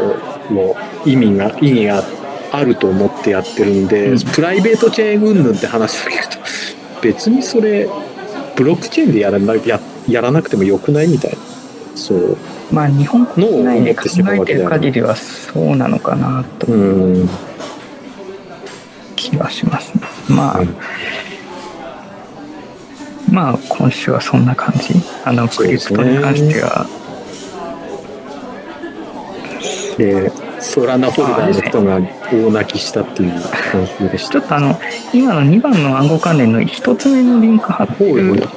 の意味が意義があると思ってやってるんで、うん。プライベートチェーン云々って話を聞くと別にそれブロックチェーンでやらなややらなくてもよくないみたいな。そうまあ日本国内で考えてる限りはそうなのかなと。うん気がしますね。まあ、うんまあ今週はそんな感じ。あのクリプトに関しては、でソラナホルダーの人が大泣きしたっていう話でした。ちょっとあの今の2番の暗号関連の1つ目のリンク貼ってる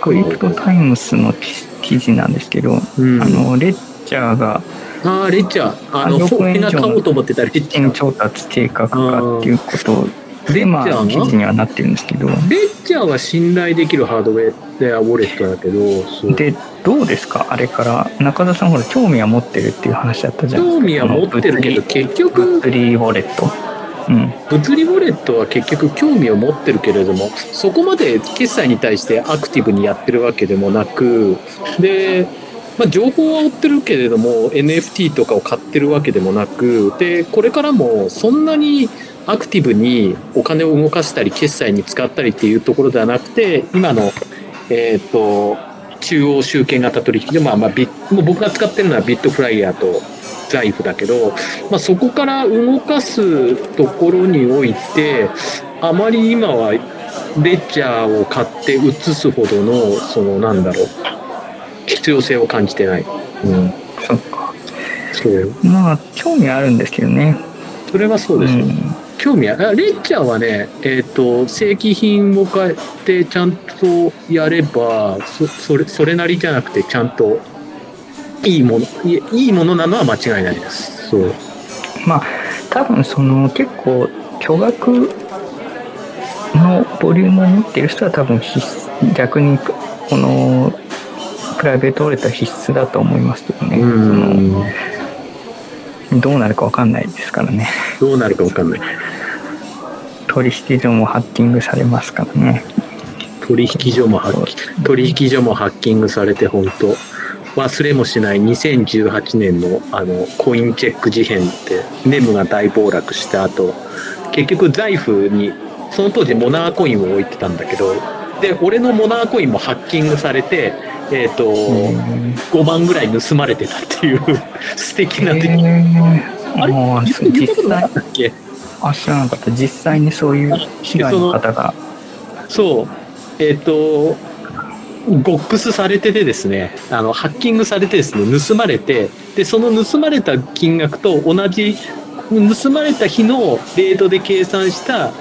クリプトタイムスの記記事なんですけど、うん。あのレッチャーがああレッチャー。あのあ6そうみんな買おうと思ってたレッチャー調達計画かっていうことで、レッチャーまあが記事にはなってるんですけど、レッチャーは信頼できるハードウェアウォレットだけどでどうですか？あれから中田さんほら興味は持ってるっていう話だったじゃないですか。興味は持ってるけどこ結の局物理ウォレット物理ウォレットは結局興味を持ってるけれどもそこまで決済に対してアクティブにやってるわけでもなくで、まあ、情報は追ってるけれども NFT とかを買ってるわけでもなくでこれからもそんなにアクティブにお金を動かしたり決済に使ったりっていうところではなくて今のえっ、と中央集権型取引で、まあまあ、ビもう僕が使ってるのはビットフライヤーと財布だけど、まあ、そこから動かすところにおいてあまり今はレッジャーを買って移すほどのそのなんだろう必要性を感じてない、うん、そっか。そうまあ興味はあるんですけどね。それはそうですよ、ん。興味ああレッチャーはね、えっと正規品を買ってちゃんとやればそそれそれなりじゃなくてちゃんといいものいいいものなのは間違いないです。そう。まあ多分その結構巨額のボリュームを持っている人は多分必逆にこのプライベートウォレットは必須だと思いますけどね、うん。そのどうなるかわかんないですからね。どうなるかわかんない。取引所もハッキングされますからね。取引所もハッキ取引所もハッキングされて本当忘れもしない2018年のあのコインチェック事変ってネムが大暴落した後結局財布にその当時モナーコインを置いてたんだけどで俺のモナーコインもハッキングされてえっ、と、うん。5万ぐらい盗まれてたっていう 素敵な出来えー。あれ？実際あ知らなかった。実際にそういう被害の方が。そう、えっ、と、ゴックスされててですね、あの、ハッキングされてですね、盗まれて、で、その盗まれた金額と同じ、盗まれた日のレートで計算した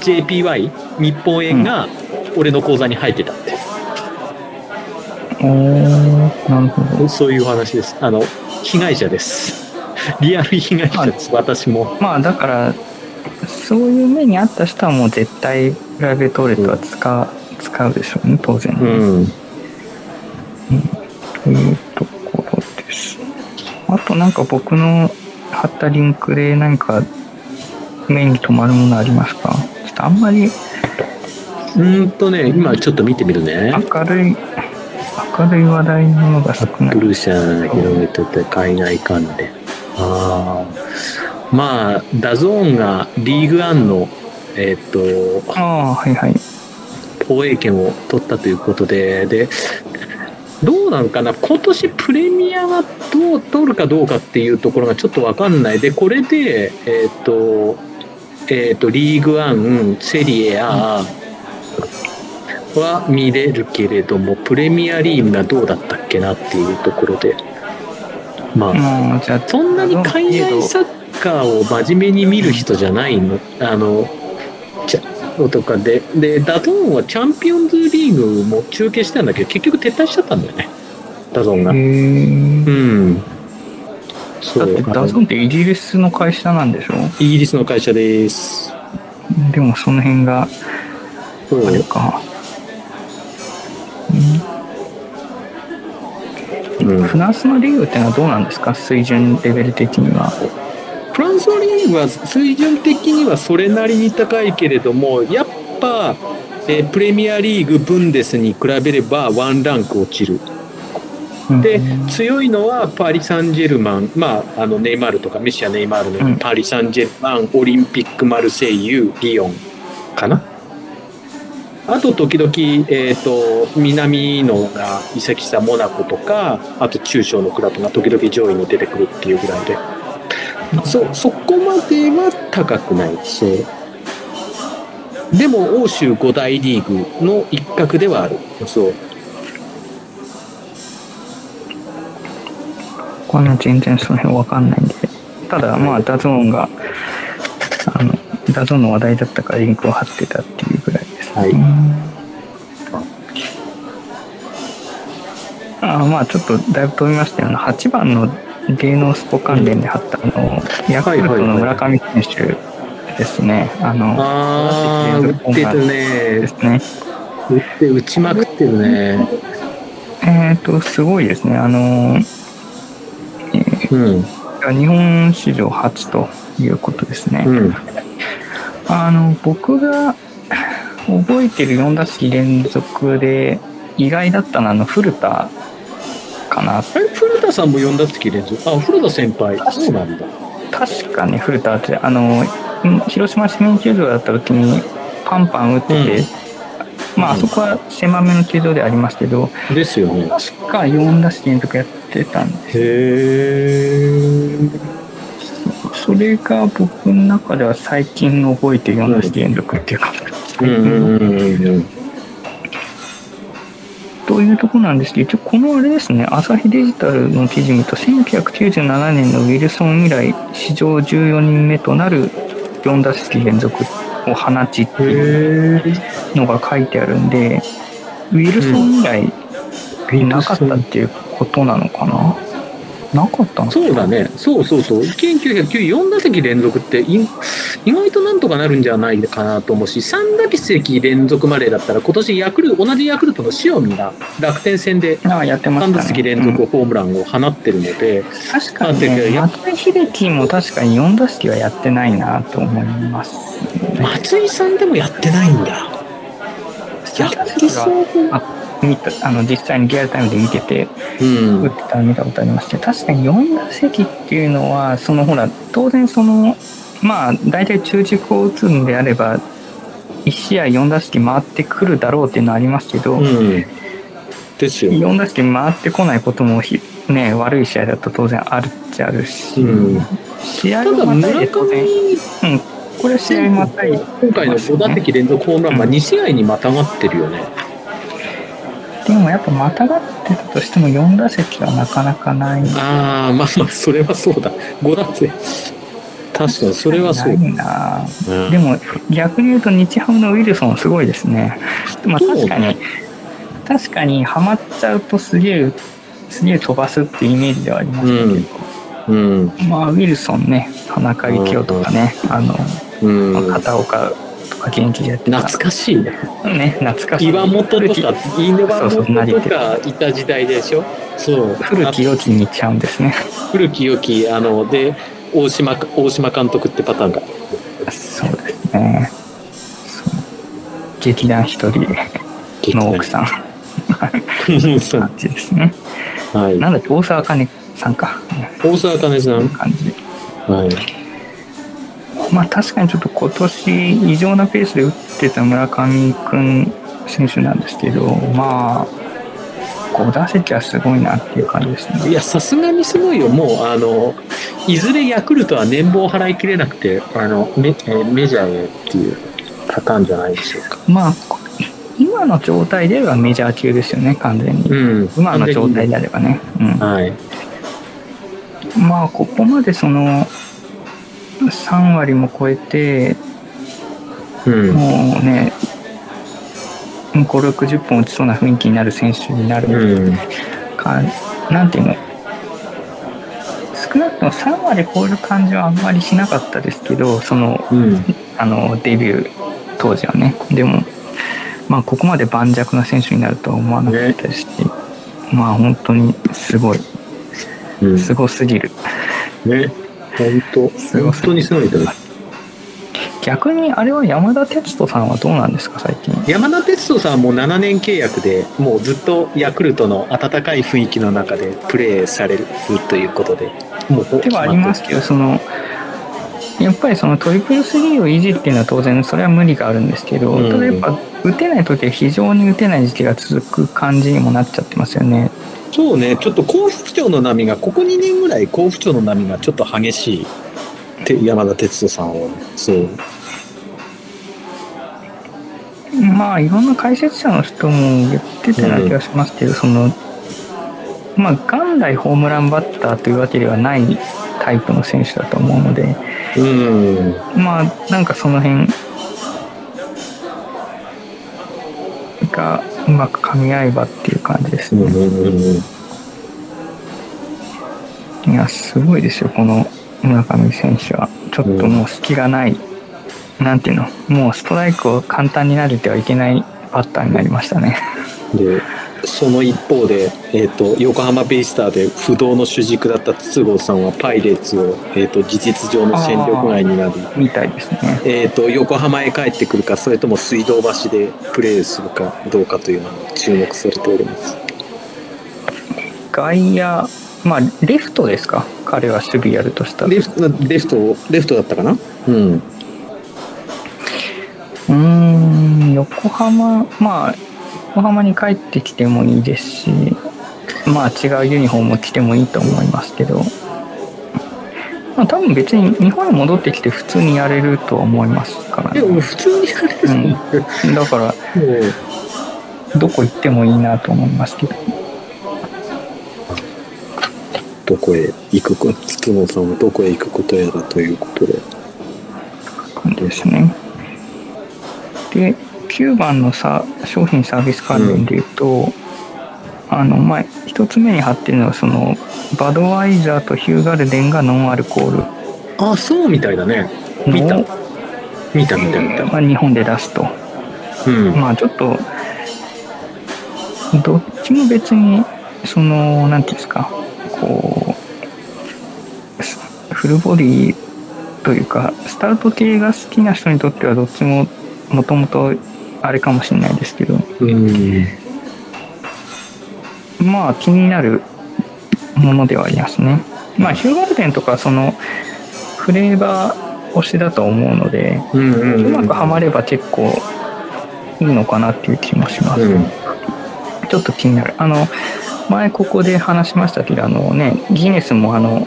JPY、日本円が俺の口座に入ってたって、おーなるほどそういうお話です。あの、被害者です。リアル被害者です、私も。まあだからそういう目にあった人はもう絶対プライベートウォレットは使う使うでしょうね当然。ね、うん。というところです。あとなんか僕の貼ったリンクで何か目に留まるものありますか？ちょっとあんまりうーんとね、今ちょっと見てみるね。明るい明るい話題のものが少ない。ブルーシャン広げてて海外関連ああまあダゾーンがリーグワンのえっ、とああはいはい放映権を取ったということででどうなんかな今年プレミアがどう取るかどうかっていうところがちょっと分かんない。でこれでえっ、とえっ、とリーグワンセリエ A は見れるけれどもプレミアリーグがどうだったっけなっていうところで。まあもうじゃあそんなに海外サッカーを真面目に見る人じゃないの？あのとかででダゾーンはチャンピオンズリーグも中継してたんだけど結局撤退しちゃったんだよね。ダゾーンが。へうーん。そうだってダゾーンってイギリスの会社なんでしょ？イギリスの会社です。でもその辺があれか、うん。フランスのリーグってのはどうなんですか？水準レベル的にはは水準的にはそれなりに高いけれどもやっぱ、えープレミアリーグブンデスに比べればワンランク落ちる。でうん。強いのはパリ・サンジェルマン、まあ、あのネイマールとかメッシやネイマールのパリ・サンジェルマン、オリンピック・マルセイユ、リヨンかな。あと時々、えー、と南のが移籍したモナコとかあと中小のクラブが時々上位に出てくるっていうぐらいでそそこまでは高くないそうでも欧州5大リーグの一角ではある。そう。これは全然その辺わかんないんで。ただまあダゾーンがあの DAZN の話題だったからリンクを貼ってたっていうぐらいです。ね、はい。あまあちょっとだいぶ飛びましたよね。8番の芸能スポ関連で貼ったのヤクルトの村上選手ですねあのああ、打ってるでね。すね打って、打ちまくってるね。えっ、とすごいですねあのうん。日本史上初ということですね、うん。あの僕が覚えてる4打席連続で意外だったのはあの古田かなあれ、古田さんも呼んだ時連続。あ、古田先輩。そうなんだ。確かね古田ってあのん広島市民球場だった時にパンパン打ってて、うんまああそこは狭めの球場でありますけどですよね。確か4打席連続やってたんですへえ。それが僕の中では最近覚えてる4打席連続っていうか、うんうんうんうん。というところなんですけど、一応このあれですね、朝日デジタルの記事見ると、1997年のウィルソン以来、史上14人目となる4打席連続を放ちっていう。のが書いてあるんで、ウィルソン以来なかったっていうことなのかな、なかったの？そうだね、そうそうそう、1994打席連続ってい、意外となんとかなるんじゃないかなと思うし、3打席連続までだったら、今年ヤクル同じヤクルトの塩見が楽天戦でああやってまし3たね打席連続ホームランを放ってるので、確かになんていうね、か松井秀喜も確かに4打席はやってないなと思います、ね。松井さんでもやってないんだ。やってそう。あ見たあの実際にリアルタイムで見てて、うん打ってたの見たことありますけど、確かに4打席っていうのは、そのほら、当然その、まあ、大体中軸を打つんであれば、1試合4打席回ってくるだろうっていうのはありますけど、うん。ですよ。4打席回ってこないこともひ、ね、悪い試合だと当然あるっちゃあるし、うん試合をまたい当然、上、うん、これは試合またいで今回の5打席連続ホームランは2試合にまたがってるよね。でもやっぱまたがってたとしても4打席はなかなかない。ああ、まあまあ、それはそうだ。5打席。確かに、それはそう。ないなうんでも逆に言うと日ハムのウィルソンすごいですね。まあ確かに、確かにハマっちゃうとすげえ、すげえ飛ばすってイメージではありますけど、うん。まあウィルソンね、田中幸雄とかね、あの、うん。片岡とか元気でやってた。懐かしいね。ね、懐かしい。岩本とか、岩本とかいた時代でしょ？そう。古き良きに行っちゃうんですね。古き良き、あの、で、大島、大島監督ってパターンが。そうですね。劇団一人の奥さん。そう感じですね。はい。なんだっけ、大沢あかねさんか。大沢かねさん。感じ。はい。まあ確かにちょっと今年異常なペースで打ってた村上君選手なんですけど、まあ、5打席はすごいなっていう感じですね。いや、さすがにすごいよ。もう、あの、いずれヤクルトは年俸払いきれなくて、あの、メえーメジャーへっていうパターンじゃないでしょうか。まあ、今の状態ではメジャー級ですよね、完全に。うん。今の状態であればね。うん。はい。まあ、ここまでその、3割も超えて、うん。もうね、5、60本打ちそうな雰囲気になる選手になるうん。か、なんていうの、少なくとも3割超える感じはあんまりしなかったですけど、その、うん。あの、デビュー当時はね。でも、まあ、ここまで盤石な選手になるとは思わなかったし、まあ、本当にすごい、うん。すごすぎる。ね。本当本当にすごいと思う。逆に、あれは山田哲人さんはどうなんですか、最近。山田哲人さんはもう7年契約で、もうずっとヤクルトの温かい雰囲気の中でプレーされるということで、もうではありますけど、その、やっぱりそのトリプルスリーを維持っていうのは当然それは無理があるんですけど、うんただやっぱ打てない時は非常に打てない時期が続く感じにもなっちゃってますよね。そうね、ちょっと甲府不調の波が、ここ2年ぐらい甲府不調の波がちょっと激しいって山田哲人さんを、そう。まあいろんな解説者の人も言ってたような気がしますけど、その、まあ元来ホームランバッターというわけではないタイプの選手だと思うので、うん。まあなんかその辺がうまく噛み合えばっていう感じですね。いや、すごいですよ、この村上選手は。ちょっともう隙がない、なんていうの、もうストライクを簡単に慣れてはいけないバッターになりましたね。で、その一方で、えっ、と、横浜ベイスターで不動の主軸だった筒香さんはパイレーツを、えっ、と、事実上の戦力外になり、みたいですね。えっ、と、横浜へ帰ってくるか、それとも水道橋でプレーするかどうかというのが注目されております。外野、まあ、レフトですか？彼は守備やるとしたら。レフト、レフト、レフトだったかな？うん。うーん、横浜、まあ、横浜に帰ってきてもいいですし、まあ違うユニフォームを着てもいいと思いますけど、まあ多分別に日本に戻ってきて普通にやれるとは思いますからでもね。普通にやれる、うん、だから、どこ行ってもいいなと思いますけど。どこへ行くか、筒香さんはどこへ行くことやらということで。感じですね。で、9番のさ商品サービス関連で言うと、あの、前、一つ目に貼ってるのはそのバドワイザーとヒューガルデンがノンアルコール。あそうみたいだね。見た。の見た見た見た。まあ、日本で出すと。うん。まあちょっとどっちも別にそのなんていうんですかこうスフルボディというかスタウト系が好きな人にとってはどっちももともとあれかもしれないですけど。うん。まあ気になるものではありますね。まあヒューガルデンとかそのフレーバー推しだと思うのでうまくはまれば結構いいのかなっていう気もします、うん。ちょっと気になる。あの前ここで話しましたけどあのねギネスもあの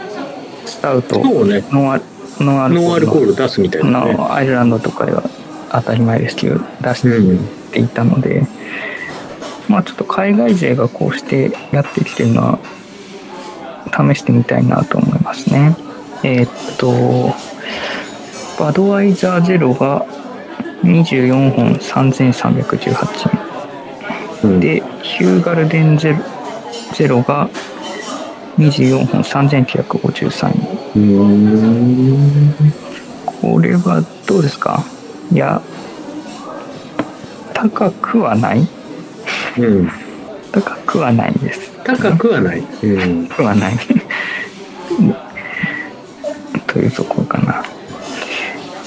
スタウトノンアルノンアルコールル出すみたいだね。のアイルランドとかでは当たり前ですけど出しうんていたので、まあちょっと海外勢がこうしてやってきてるのは試してみたいなと思いますね。えーっとバドワイザーゼロが24本3318円うん。で、ヒューガルデンゼロゼロが24本3953円。うん。これはどうですか？いや、高くはないうん高くはないです。高くはないうん高くはない。というところかな。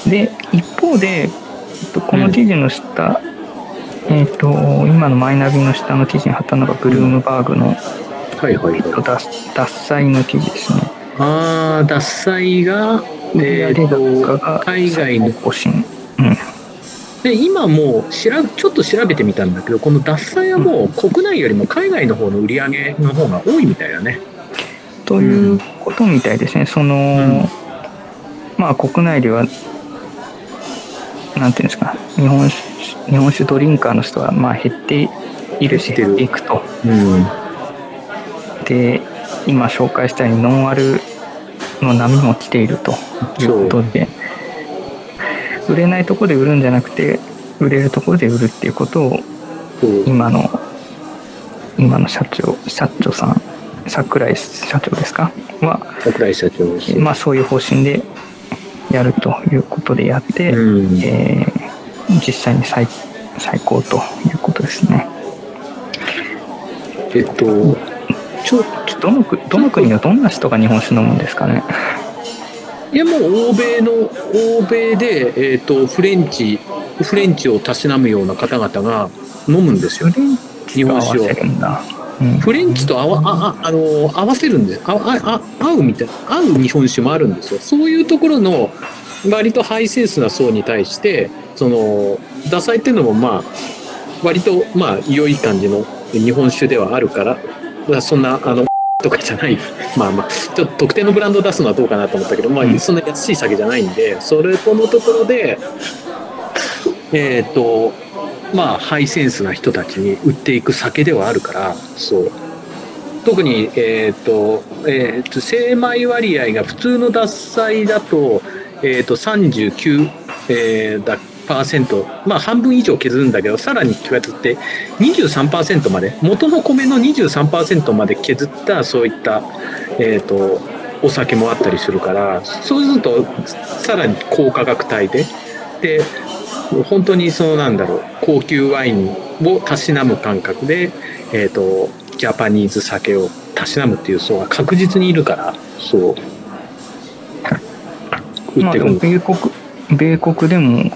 で、一方で、えっとこの記事の下、えっ、と、今のマイナビの下の記事に貼ったのが、ブルームバーグの、はいはい脱脱菜の記事ですね。ああ脱菜がえ売ー海外の更新。うん。で今もうちょっと調べてみたんだけどこの脱菜はもう国内よりも海外の方の売り上げの方が多いみたいだね。ということみたいですね。その、ん。まあ国内では、なんていうんですか、日本酒日本酒ドリンカーの人はまあ減っているし、減ってる。減っていくと。うん。で、今紹介したようにノンアルの波も来ているということで、売れないところで売るんじゃなくて、売れるところで売るっていうことを今の今の社長社長さん桜井社長ですか？は、桜井社長ですまあ、そういう方針でやるということでやって、うんえー実際に最最高ということですね。えっとちょどの国どの国のどんな人が日本酒飲むんですかね？いやもう欧米の欧米で、えっとフレンチフレンチをたしなむような方々が飲むんですよフレンチと合わせるんだ。うん。フレンチと合わあああの合わせるんであああ合うみたいな。合う日本酒もあるんですよ。そういうところの割とハイセンスな層に対してそのダサいっていうのもまあ割とまあ良い感じの日本酒ではあるからまあそんなあのとかじゃない。まあまあちょっと特定のブランド出すのはどうかなと思ったけど、まあ、そんな安い酒じゃないんでそれとのところでえっ、ー、とまあハイセンスな人たちに売っていく酒ではあるからそう。特にえっ、ー、と,、えーと、精米割合が普通の獺祭だと,、えーと、39、えー、だっ23%、まあ半分以上削るんだけど、さらに削って23%まで、元の米の23%まで削ったそういった、えっ、ー、と、お酒もあったりするから、そうするとさらに高価格帯で、で、本当にそのなんだろう、高級ワインをたしなむ感覚で、えっ、ー、と、ジャパニーズ酒をたしなむっていう層が確実にいるから、そう。売ってくる、米国米国でも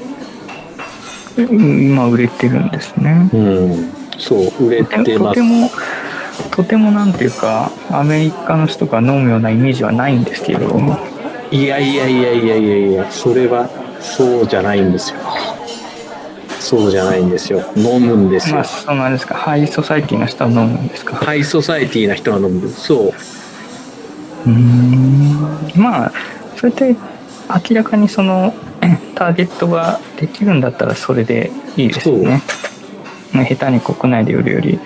今売れてるんですね。うんそう売れとててます。とてもとてもなんていうかアメリカの人が飲むようなイメージはないんですけど。いやいやいやいやいやいやそれはそうじゃないんですよ。そうじゃないんですよ。飲むんですよ、まあそうなんですか。ハイソサイティの人は飲むんですか？ハイソサエティな人が飲む。そう。うーん。まあそれって明らかにその ターゲットができるんだったらそれでいいですよね。ね下手に国内で売るより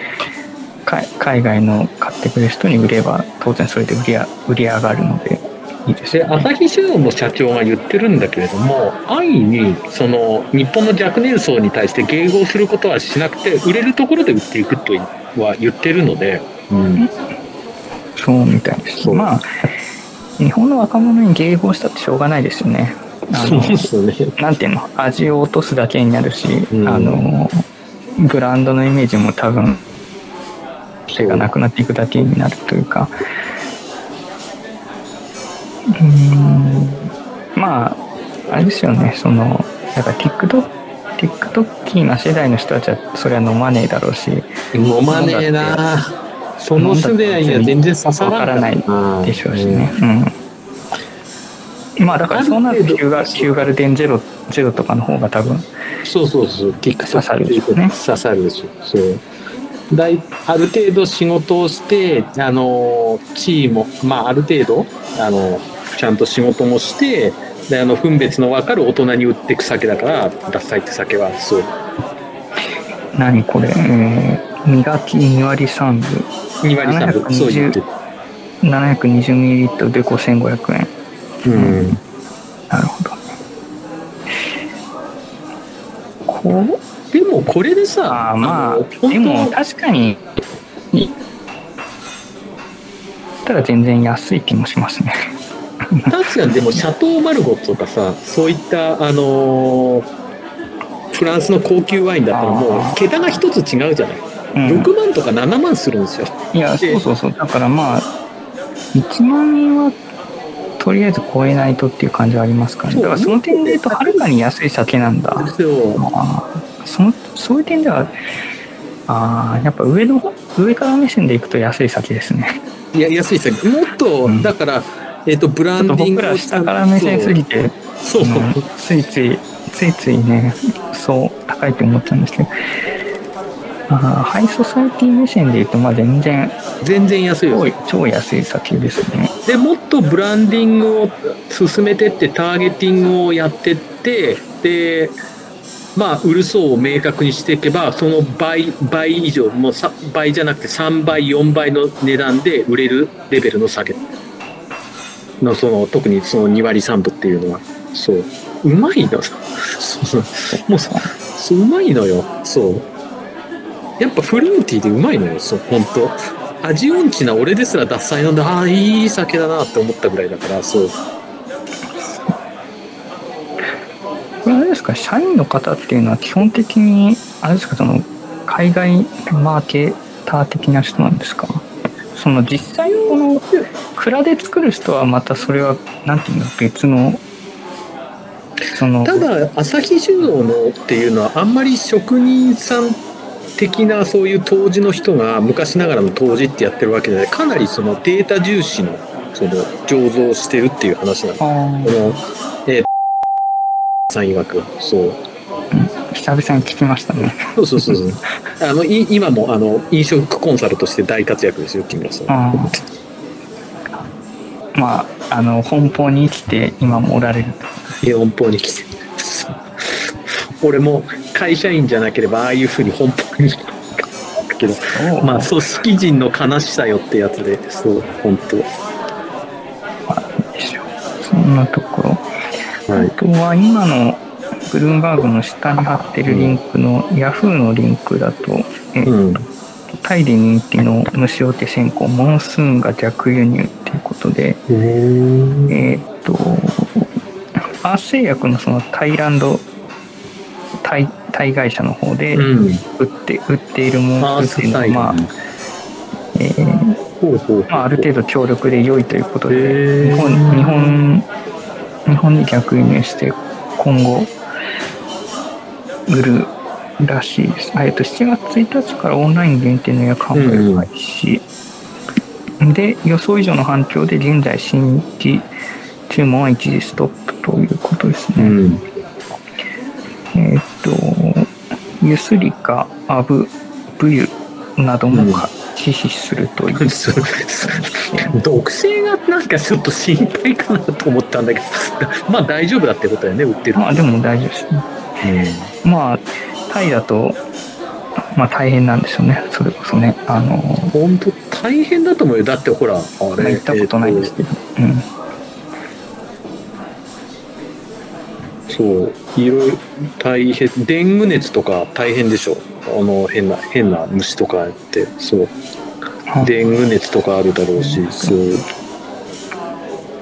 海海外の買ってくれる人に売れば当然それで売りあ売り上がるのでいいですね。朝日新聞の社長が言ってるんだけれども安易にその日本の若年層に対して迎合することはしなくて売れるところで売っていくとは言ってるのでうん。そうみたいです。まあ、日本の若者に迎合したってしょうがないですよね。あのそうですよね。なんていうの？味を落とすだけになるし、うん。あのブランドのイメージも多分手がなくなっていくだけになるというか。うーん。まああれですよね。そのだから TikTok TikTok な世代の人たちはそれは飲まねえだろうし。飲まねえな。その世代には全然刺さらな。いなでしょうしね。うん。まあだからそうなるとキューガルデンゼロゼロとかの方が多分そうそうそう、刺さるでしょうね刺さるでしょ。そう。だいある程度仕事をして、あの、地位も、まあ、ある程度、あの、ちゃんと仕事もして、で、あの、分別の分かる大人に売っていく酒だから、ダサいって酒は、そう。何これ、えー、磨き2割3分2割3分、そう言って。720ml で5500円うん。なるほど。こうでも、これでさ、あーまあでも確かにいたら全然安い気もしますね。確かにでもシャトー・マルゴとかさそういったあのーフランスの高級ワインだったらもう桁が一つ違うじゃない、うん。6万とか7万するんですよ。いやそうそうそう。だからまあ1万円はとりあえず超えないとっていう感じはありますからね。だからその点で言うとはるかに安い酒なんだ。ですよあーそのそういう点ではあーやっぱ上の上から目線でいくと安い酒ですね。いや安いですよもっと、うん。だから、えっとブランディングを僕ら下から目線すぎてそう。そう、うんついついついついねそう高いと思っちゃうんですけどあーハイソサイティ目線で言うとまあ全然全然安いです超超安い酒ですね。でもっとブランディングを進めてってターゲティングをやってってでまあ売る層を明確にしていけばその倍倍以上もうさ倍じゃなくて3倍4倍の値段で売れるレベルの酒のその特にその2割3分っていうのは。そう。うまいの。そう。もうさそううまいのよ。そうやっぱフルーティーでうまいのよそう本当。味音痴な俺ですら獺祭飲んでああいい酒だなって思ったぐらいだからそう。これあれですか社員の方っていうのは基本的にあれですかその海外マーケター的な人なんですか？その実際この蔵で作る人はまたそれはなんていうの別のそのただ朝日酒造のっていうのはあんまり職人さん的なそういう杜氏の人が昔ながらの杜氏ってやってるわけでかなりそのデータ重視のその醸造をしてるっていう話なのこあー。のえーさん曰く。そう。久々に聞きましたね。そうそうそうそう。あのい今もあの飲食コンサルとして大活躍ですよ木村さんあまああの奔放に生きて今もおられる四方に来て。そう俺も会社員じゃなければああいうふうに奔放にだけどとまあ組織人の悲しさよってやつでそう本当。でしょうそんなところあはい。とは今のブルームバーグの下に貼ってるリンクの Yahoo のリンクだと、えうん。タイで人気の虫お手線香モンスーンが逆輸入っていうことで、うんえーっとアース製薬のそのタイランドタイタイ会社の方でうん。売って売っているモアーンスーンっていうのは、まあえまあ、ある程度強力で良いということへでー。日本日本日本に逆輸入して今後売るらしいです。あえっと7月1日からオンライン限定の予約販売を開始、で予想以上の反響で現在新規注文は一時ストップということですね。うん。えっとユスリカアブブユなどもか実施するという、毒性がなんかちょっと心配かなと思ったんだけど まあ大丈夫だってことだよね売ってるまあでも大丈夫ですね。まあ、タイだと、まあ大変なんでしょうね、それこそね。あの、本当大変だと思うよだってほらあれまあ行ったことないんですけど。うん。そういろいろ大変デング熱とか大変でしょあの変な変な虫とかってそう。デング熱とかあるだろうし、そう。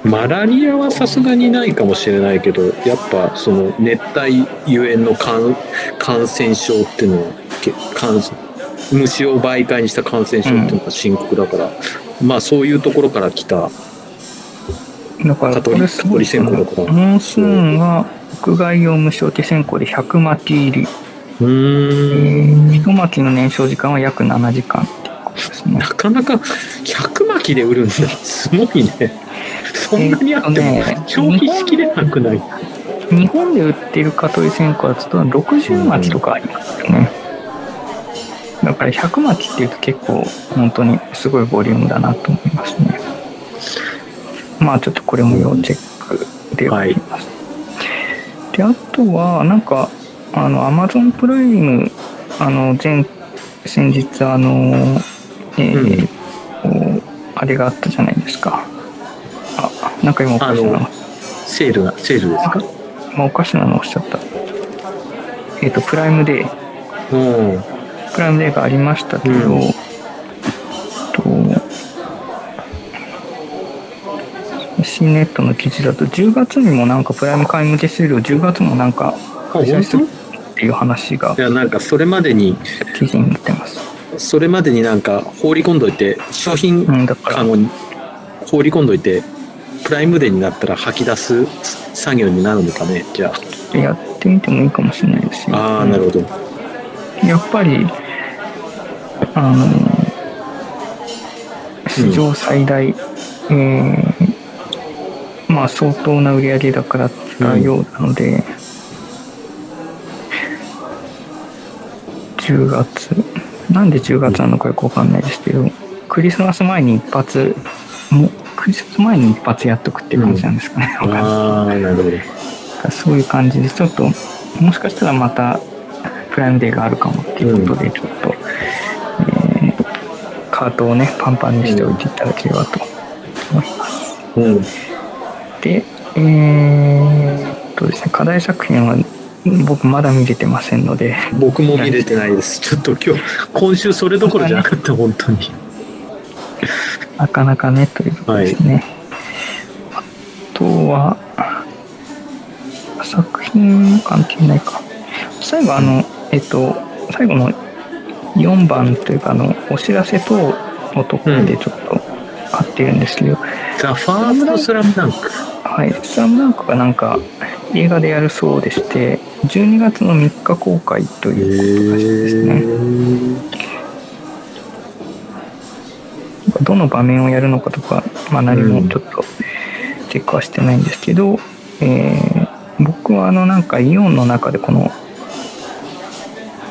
マラリアはさすがにないかもしれないけど、やっぱその熱帯ゆえんの感感染症っていうのは、け感虫を媒介にした感染症っていうのが深刻だから、まあそういうところから来た、だから蚊取りこれすごい蚊取り線香だからモンスーンは屋外用無償手線香で100巻き入り、うえーん、ー、1巻きの燃焼時間は約7時間ってことですねなかなか100巻きで売るんだ。すごいね。そんなにあっても消費しきれなくない？日本で売ってる蚊取り線香だと60巻とかありますよね、だから100巻っていうと結構本当にすごいボリュームだなと思いますねまあちょっとこれも要チェックではあります、であとはなんかあの Amazon プライムあの前先日あのえーこうあれがあったじゃないですか。あなんか今おかしなの。セールが、セールですか？まあ、おかしなのおっしゃった。えっ、と、プライムデー、うん。プライムデーがありましたけど、うん新ネットの記事だと、10月にもなんかプライム会員手数料、10月もなんか開催するっていう話がいや、なんかそれまでに、記事に載ってます。それまでになんか放り込んどいて、商品うん、だから、カゴに放り込んどいて、プライムデーになったら吐き出す作業になるのかね、じゃやってみてもいいかもしれないですね。あ。ああ、なるほど。やっぱり、あの、史上最大、えーまあ相当な売り上げ高だったようなので、10月、なんで10月なのかよくわかんないですけど、クリスマス前に一発、もうクリスマス前に一発やっとくっていう感じなんですかね。わかんああ、なるほど。そういう感じで、ちょっと、もしかしたらまた、プライムデーがあるかもっていうことで、ちょっと、えーカートをね、パンパンにしておいていただければと思います。うん。で、えーっとですね、課題作品は、僕まだ見れてませんので、僕も見れてないです。ちょっと今日、今週それどころじゃなかった、本当に。なかなかね、ということですね。あとは、作品関係ないか。最後、あの、えっと、最後の4番というか、あの、お知らせ等のところでちょっと貼ってるんですけど、ザ・ファースト・スラムダンク。はい、スラムダンクがなんか映画でやるそうでして、12月の3日公開とへいうことらしいですね。ーどの場面をやるのかとか、まあ、何もちょっとチェックはしてないんですけど、えー僕はあのなんかイオンの中でこの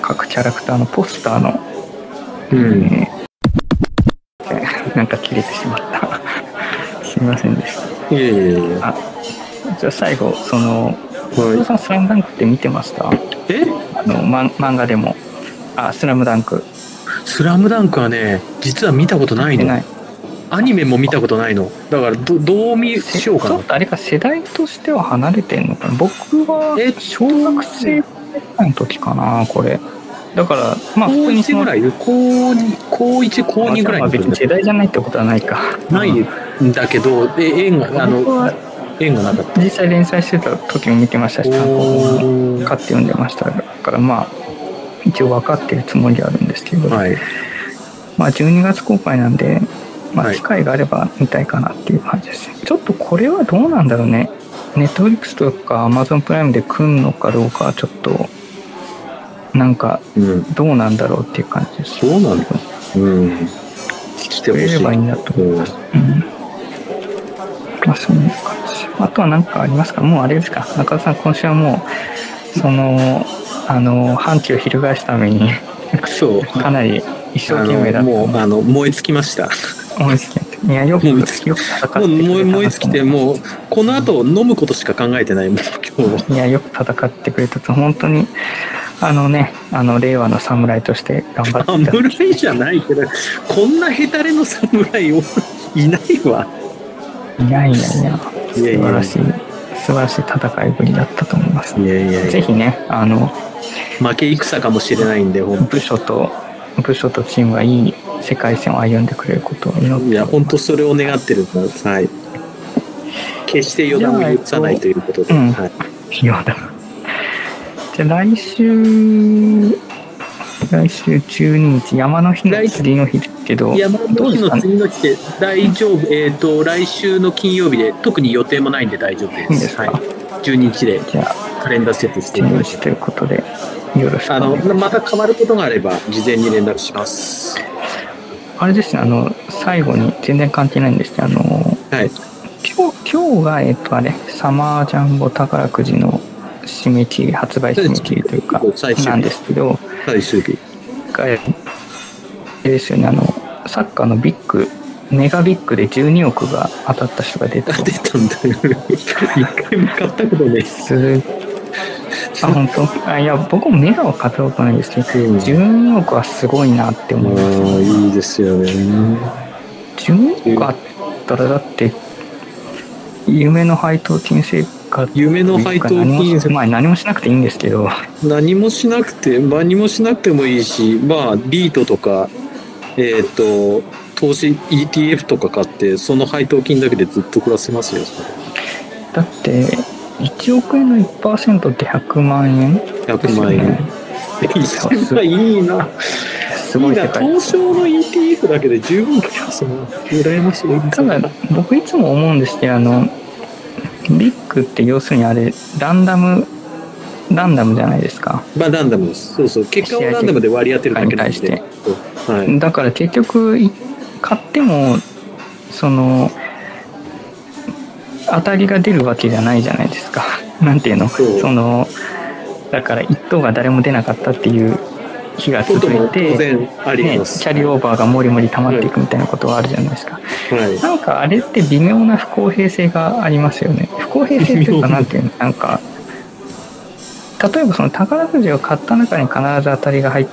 各キャラクターのポスターの、うん。えー なんか切れてしまった すいませんでしたいやいやいやあじゃあ最後そのはお父さんスラムダンクって見てました？い。え？あの、ま、漫画でも。あスラムダンク。スラムダンクはね、実は見たことないの。アニメも見たことないの。だから、どどう見せしようかな。ちょっ。とあれか世代としては離れてんのかな？僕はえっと小学生の時かなこれ。だからまあ普高1通にそのぐらい？高2、高1、高2ぐらいまあに別に世代じゃないってことはないか。ないんだけど、え縁が、あの、縁がなかった。実際連載してた時も見てましたし単行本も買って読んでましたからまあ一応分かってるつもりはあるんですけど、はい。まあ12月公開なんで、まあ、はい機会があれば見たいかなっていう感じです、ちょっとこれはどうなんだろうねネットフリックスとかアマゾンプライムで来んのかどうかはちょっとなんかうん。どうなんだろうっていう感じですそうなんだ。うん。来てほしい。くれればいいなと思いますうんまあそんな感じ。あとは何かありますか？もうあれですか？中田さん今週はもうそのあの反旗を翻すためにうんそう。かなり一生あ懸命だった。のもう、あの、燃え尽きました。思いつきいやよくよく戦って燃え尽きて、もう、この後飲むことしか考えてないもん、今日は。いやよく戦ってくれたと。本当にあのねあの令和の侍として頑張って侍じゃないけど、こんなヘタレの侍をいないわ。いやいやいや。素晴らしい素晴らしい戦いぶりだったと思います。いやいやいや、ぜひねあの負け戦かもしれないんで、部署と部署とチームがいい世界線を歩んでくれることを祈って。いや、本当それを願ってるんです。はい。決して予断を許さないということで。うん。はい。じゃあ来週、来週12日、山の日の次の日けど、山の日のどうですか？ね次の日で大丈夫、えっ、と、来週の金曜日で特に予定もないんで大丈夫です。いいですか？はい。12日でじゃあ、カレンダーセットしていただ12いて。日ということで、よろしくあの、お願いします。また変わることがあれば、事前に連絡します。あれですね、あの、最後に全然関係ないんですけど、あの、はい。今日、今日が、えっと、あれ、サマージャンボ宝くじの締め切り、発売締め切りというかなんですけど、最終日。があれですよね、あの、サッカーのビッグ、メガビッグで12億が当たった人が出たあ、出たんだよ。一回も買ったことないです。す。あ、本当？あいや、僕もメガは買ったことないんですけど、うん12億はすごいなって思います、ああ、いいですよね。12億あったら、だって、夢の配当金生活夢の配当金しまあ何もしなくていいんですけど、何もしなくて、何もしなくてもいいし、まあ、リートとか、えっ、と、投資 ETF とか買って、その配当金だけでずっと暮らせますよ。そだって、1億円の1%って100万円？れ100万円。1000万いいな。すごいいいな。東証の ETF だけで十分気がするな。羨ましい。ただ僕いつも思うんですけどあのビッグって要するにあれランダムランダムじゃないですかまあ、ランダムです。そうそう。結果をランダムで割り当てるだけなん試合で。そうはい。だから結局い買ってもその当たりが出るわけじゃないじゃないですか なんていうの？そのだから一等が誰も出なかったっていう日が続いてね。キャリーオーバーがもりもり溜まっていくみたいなことはあるじゃないですか。はい。なんかあれって微妙な不公平性がありますよね。不公平性っていうかなんていうの？なんか、例えばその宝くじを買った中に必ず当たりが入っ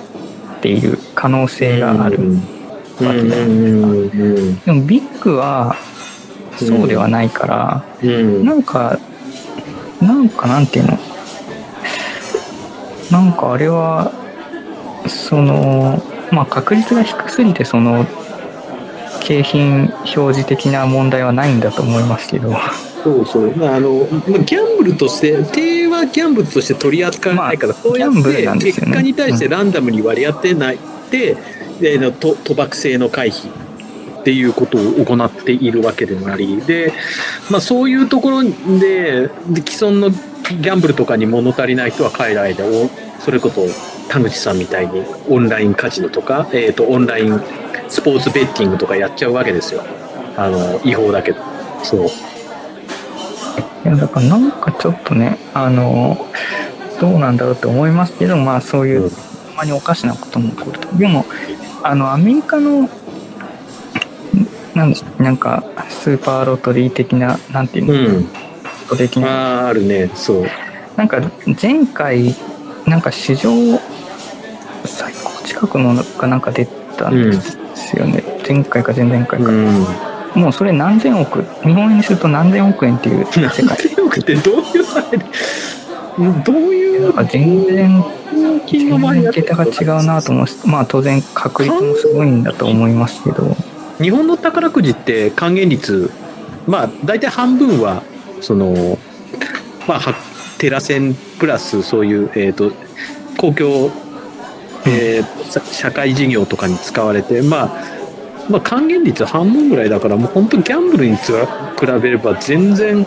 ている可能性がある。うんわけじゃないですかうんでもビッグはそうではないから、うんなんか、なんかなんていうの？なんかあれは、その、まあ確率が低すぎてその、景品表示的な問題はないんだと思いますけど、そうそう。まあ、あの、まあギャンブルとして、定はギャンブルとして取り扱わないから、まあそうやって結果に対してランダムに割り当てないで、でのと賭博性の回避っていうことを行っているわけでもあり、で、まあそういうところで、で既存のギャンブルとかに物足りない人は海外でお、それこそ田口さんみたいにオンラインカジノとか、えっ、と、オンラインスポーツベッティングとかやっちゃうわけですよ。あの、違法だけど。そう。いやだからなんかちょっとね、あの、どうなんだろうって思いますけど、まあそういう、うんたまにおかしなことも起こると。でも、あの、アメリカの、んなんでしなんか、スーパーロトリー的な、なんていうの、うん。ロト的な、ああ、あるね。そう。なんか前回、なんか史上最高近くのがなんか出たんですよね。前回か前々回か。ん。もうそれ何千億、日本円にすると何千億円っていう世界。何億ってどういうあれ？でどういう？なんか全然桁が違うなと思うし、まあ当然確率もすごいんだと思いますけど、日本の宝くじって還元率まあ大体半分はそのまあはテラセンプラスそういうえっ、と公共、えーさ社会事業とかに使われてまあまあ還元率半分ぐらいだからもう本当ギャンブルに比べれば全然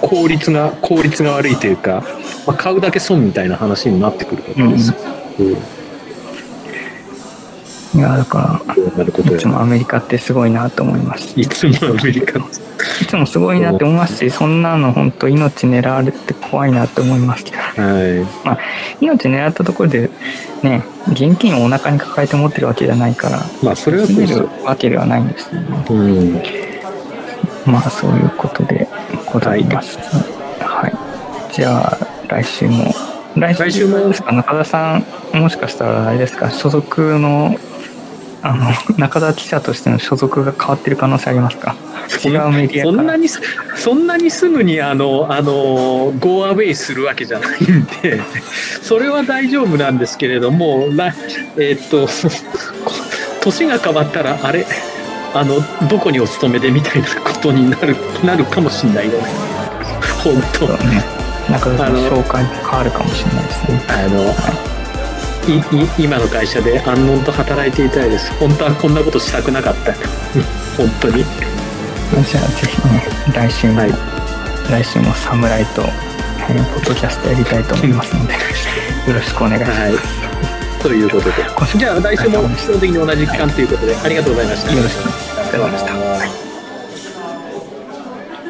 効率が効率が悪いというか、まあ、買うだけ損みたいな話になってくるわけですよ。うんいやだかそうなることら、いやつもアメリカってすごいなと思います。いつもアメリカのいつもすごいなって思いますし、そんなの本当命狙われて怖いなって思いますけど、は命狙ったところでね、現金をお腹に抱えて持ってるわけじゃないから、い。まあそれはそうる。わけではないんですよね。うん。まあそういうことでございます。はい。じゃあ来週も来来週もですか？中田さんもしかしたらあれですか？所属のあの 中田記者としての所属が変わってる可能性ありますか？違うメディアそんなにすそんなにすぐにあのあのゴーアウェイするわけじゃないんで それは大丈夫なんですけれども来えーっとこ 年が変わったらあれ？あのどこにお勤めでみたいなことになるなるかもしれないよね。本当。ね。なんかあの紹介変わるかもしれないですね。あの今の会社で安穏と働いていたいです。本当はこんなことしたくなかった。本当に。じゃあぜひね来週も、はい。来週も侍と、えーポッドキャストやりたいと思いますので よろしくお願いします、はい。ということで。じゃあ来週も基本的に同じ期間ということでありがとうございました。よろしく。お願いしました。はい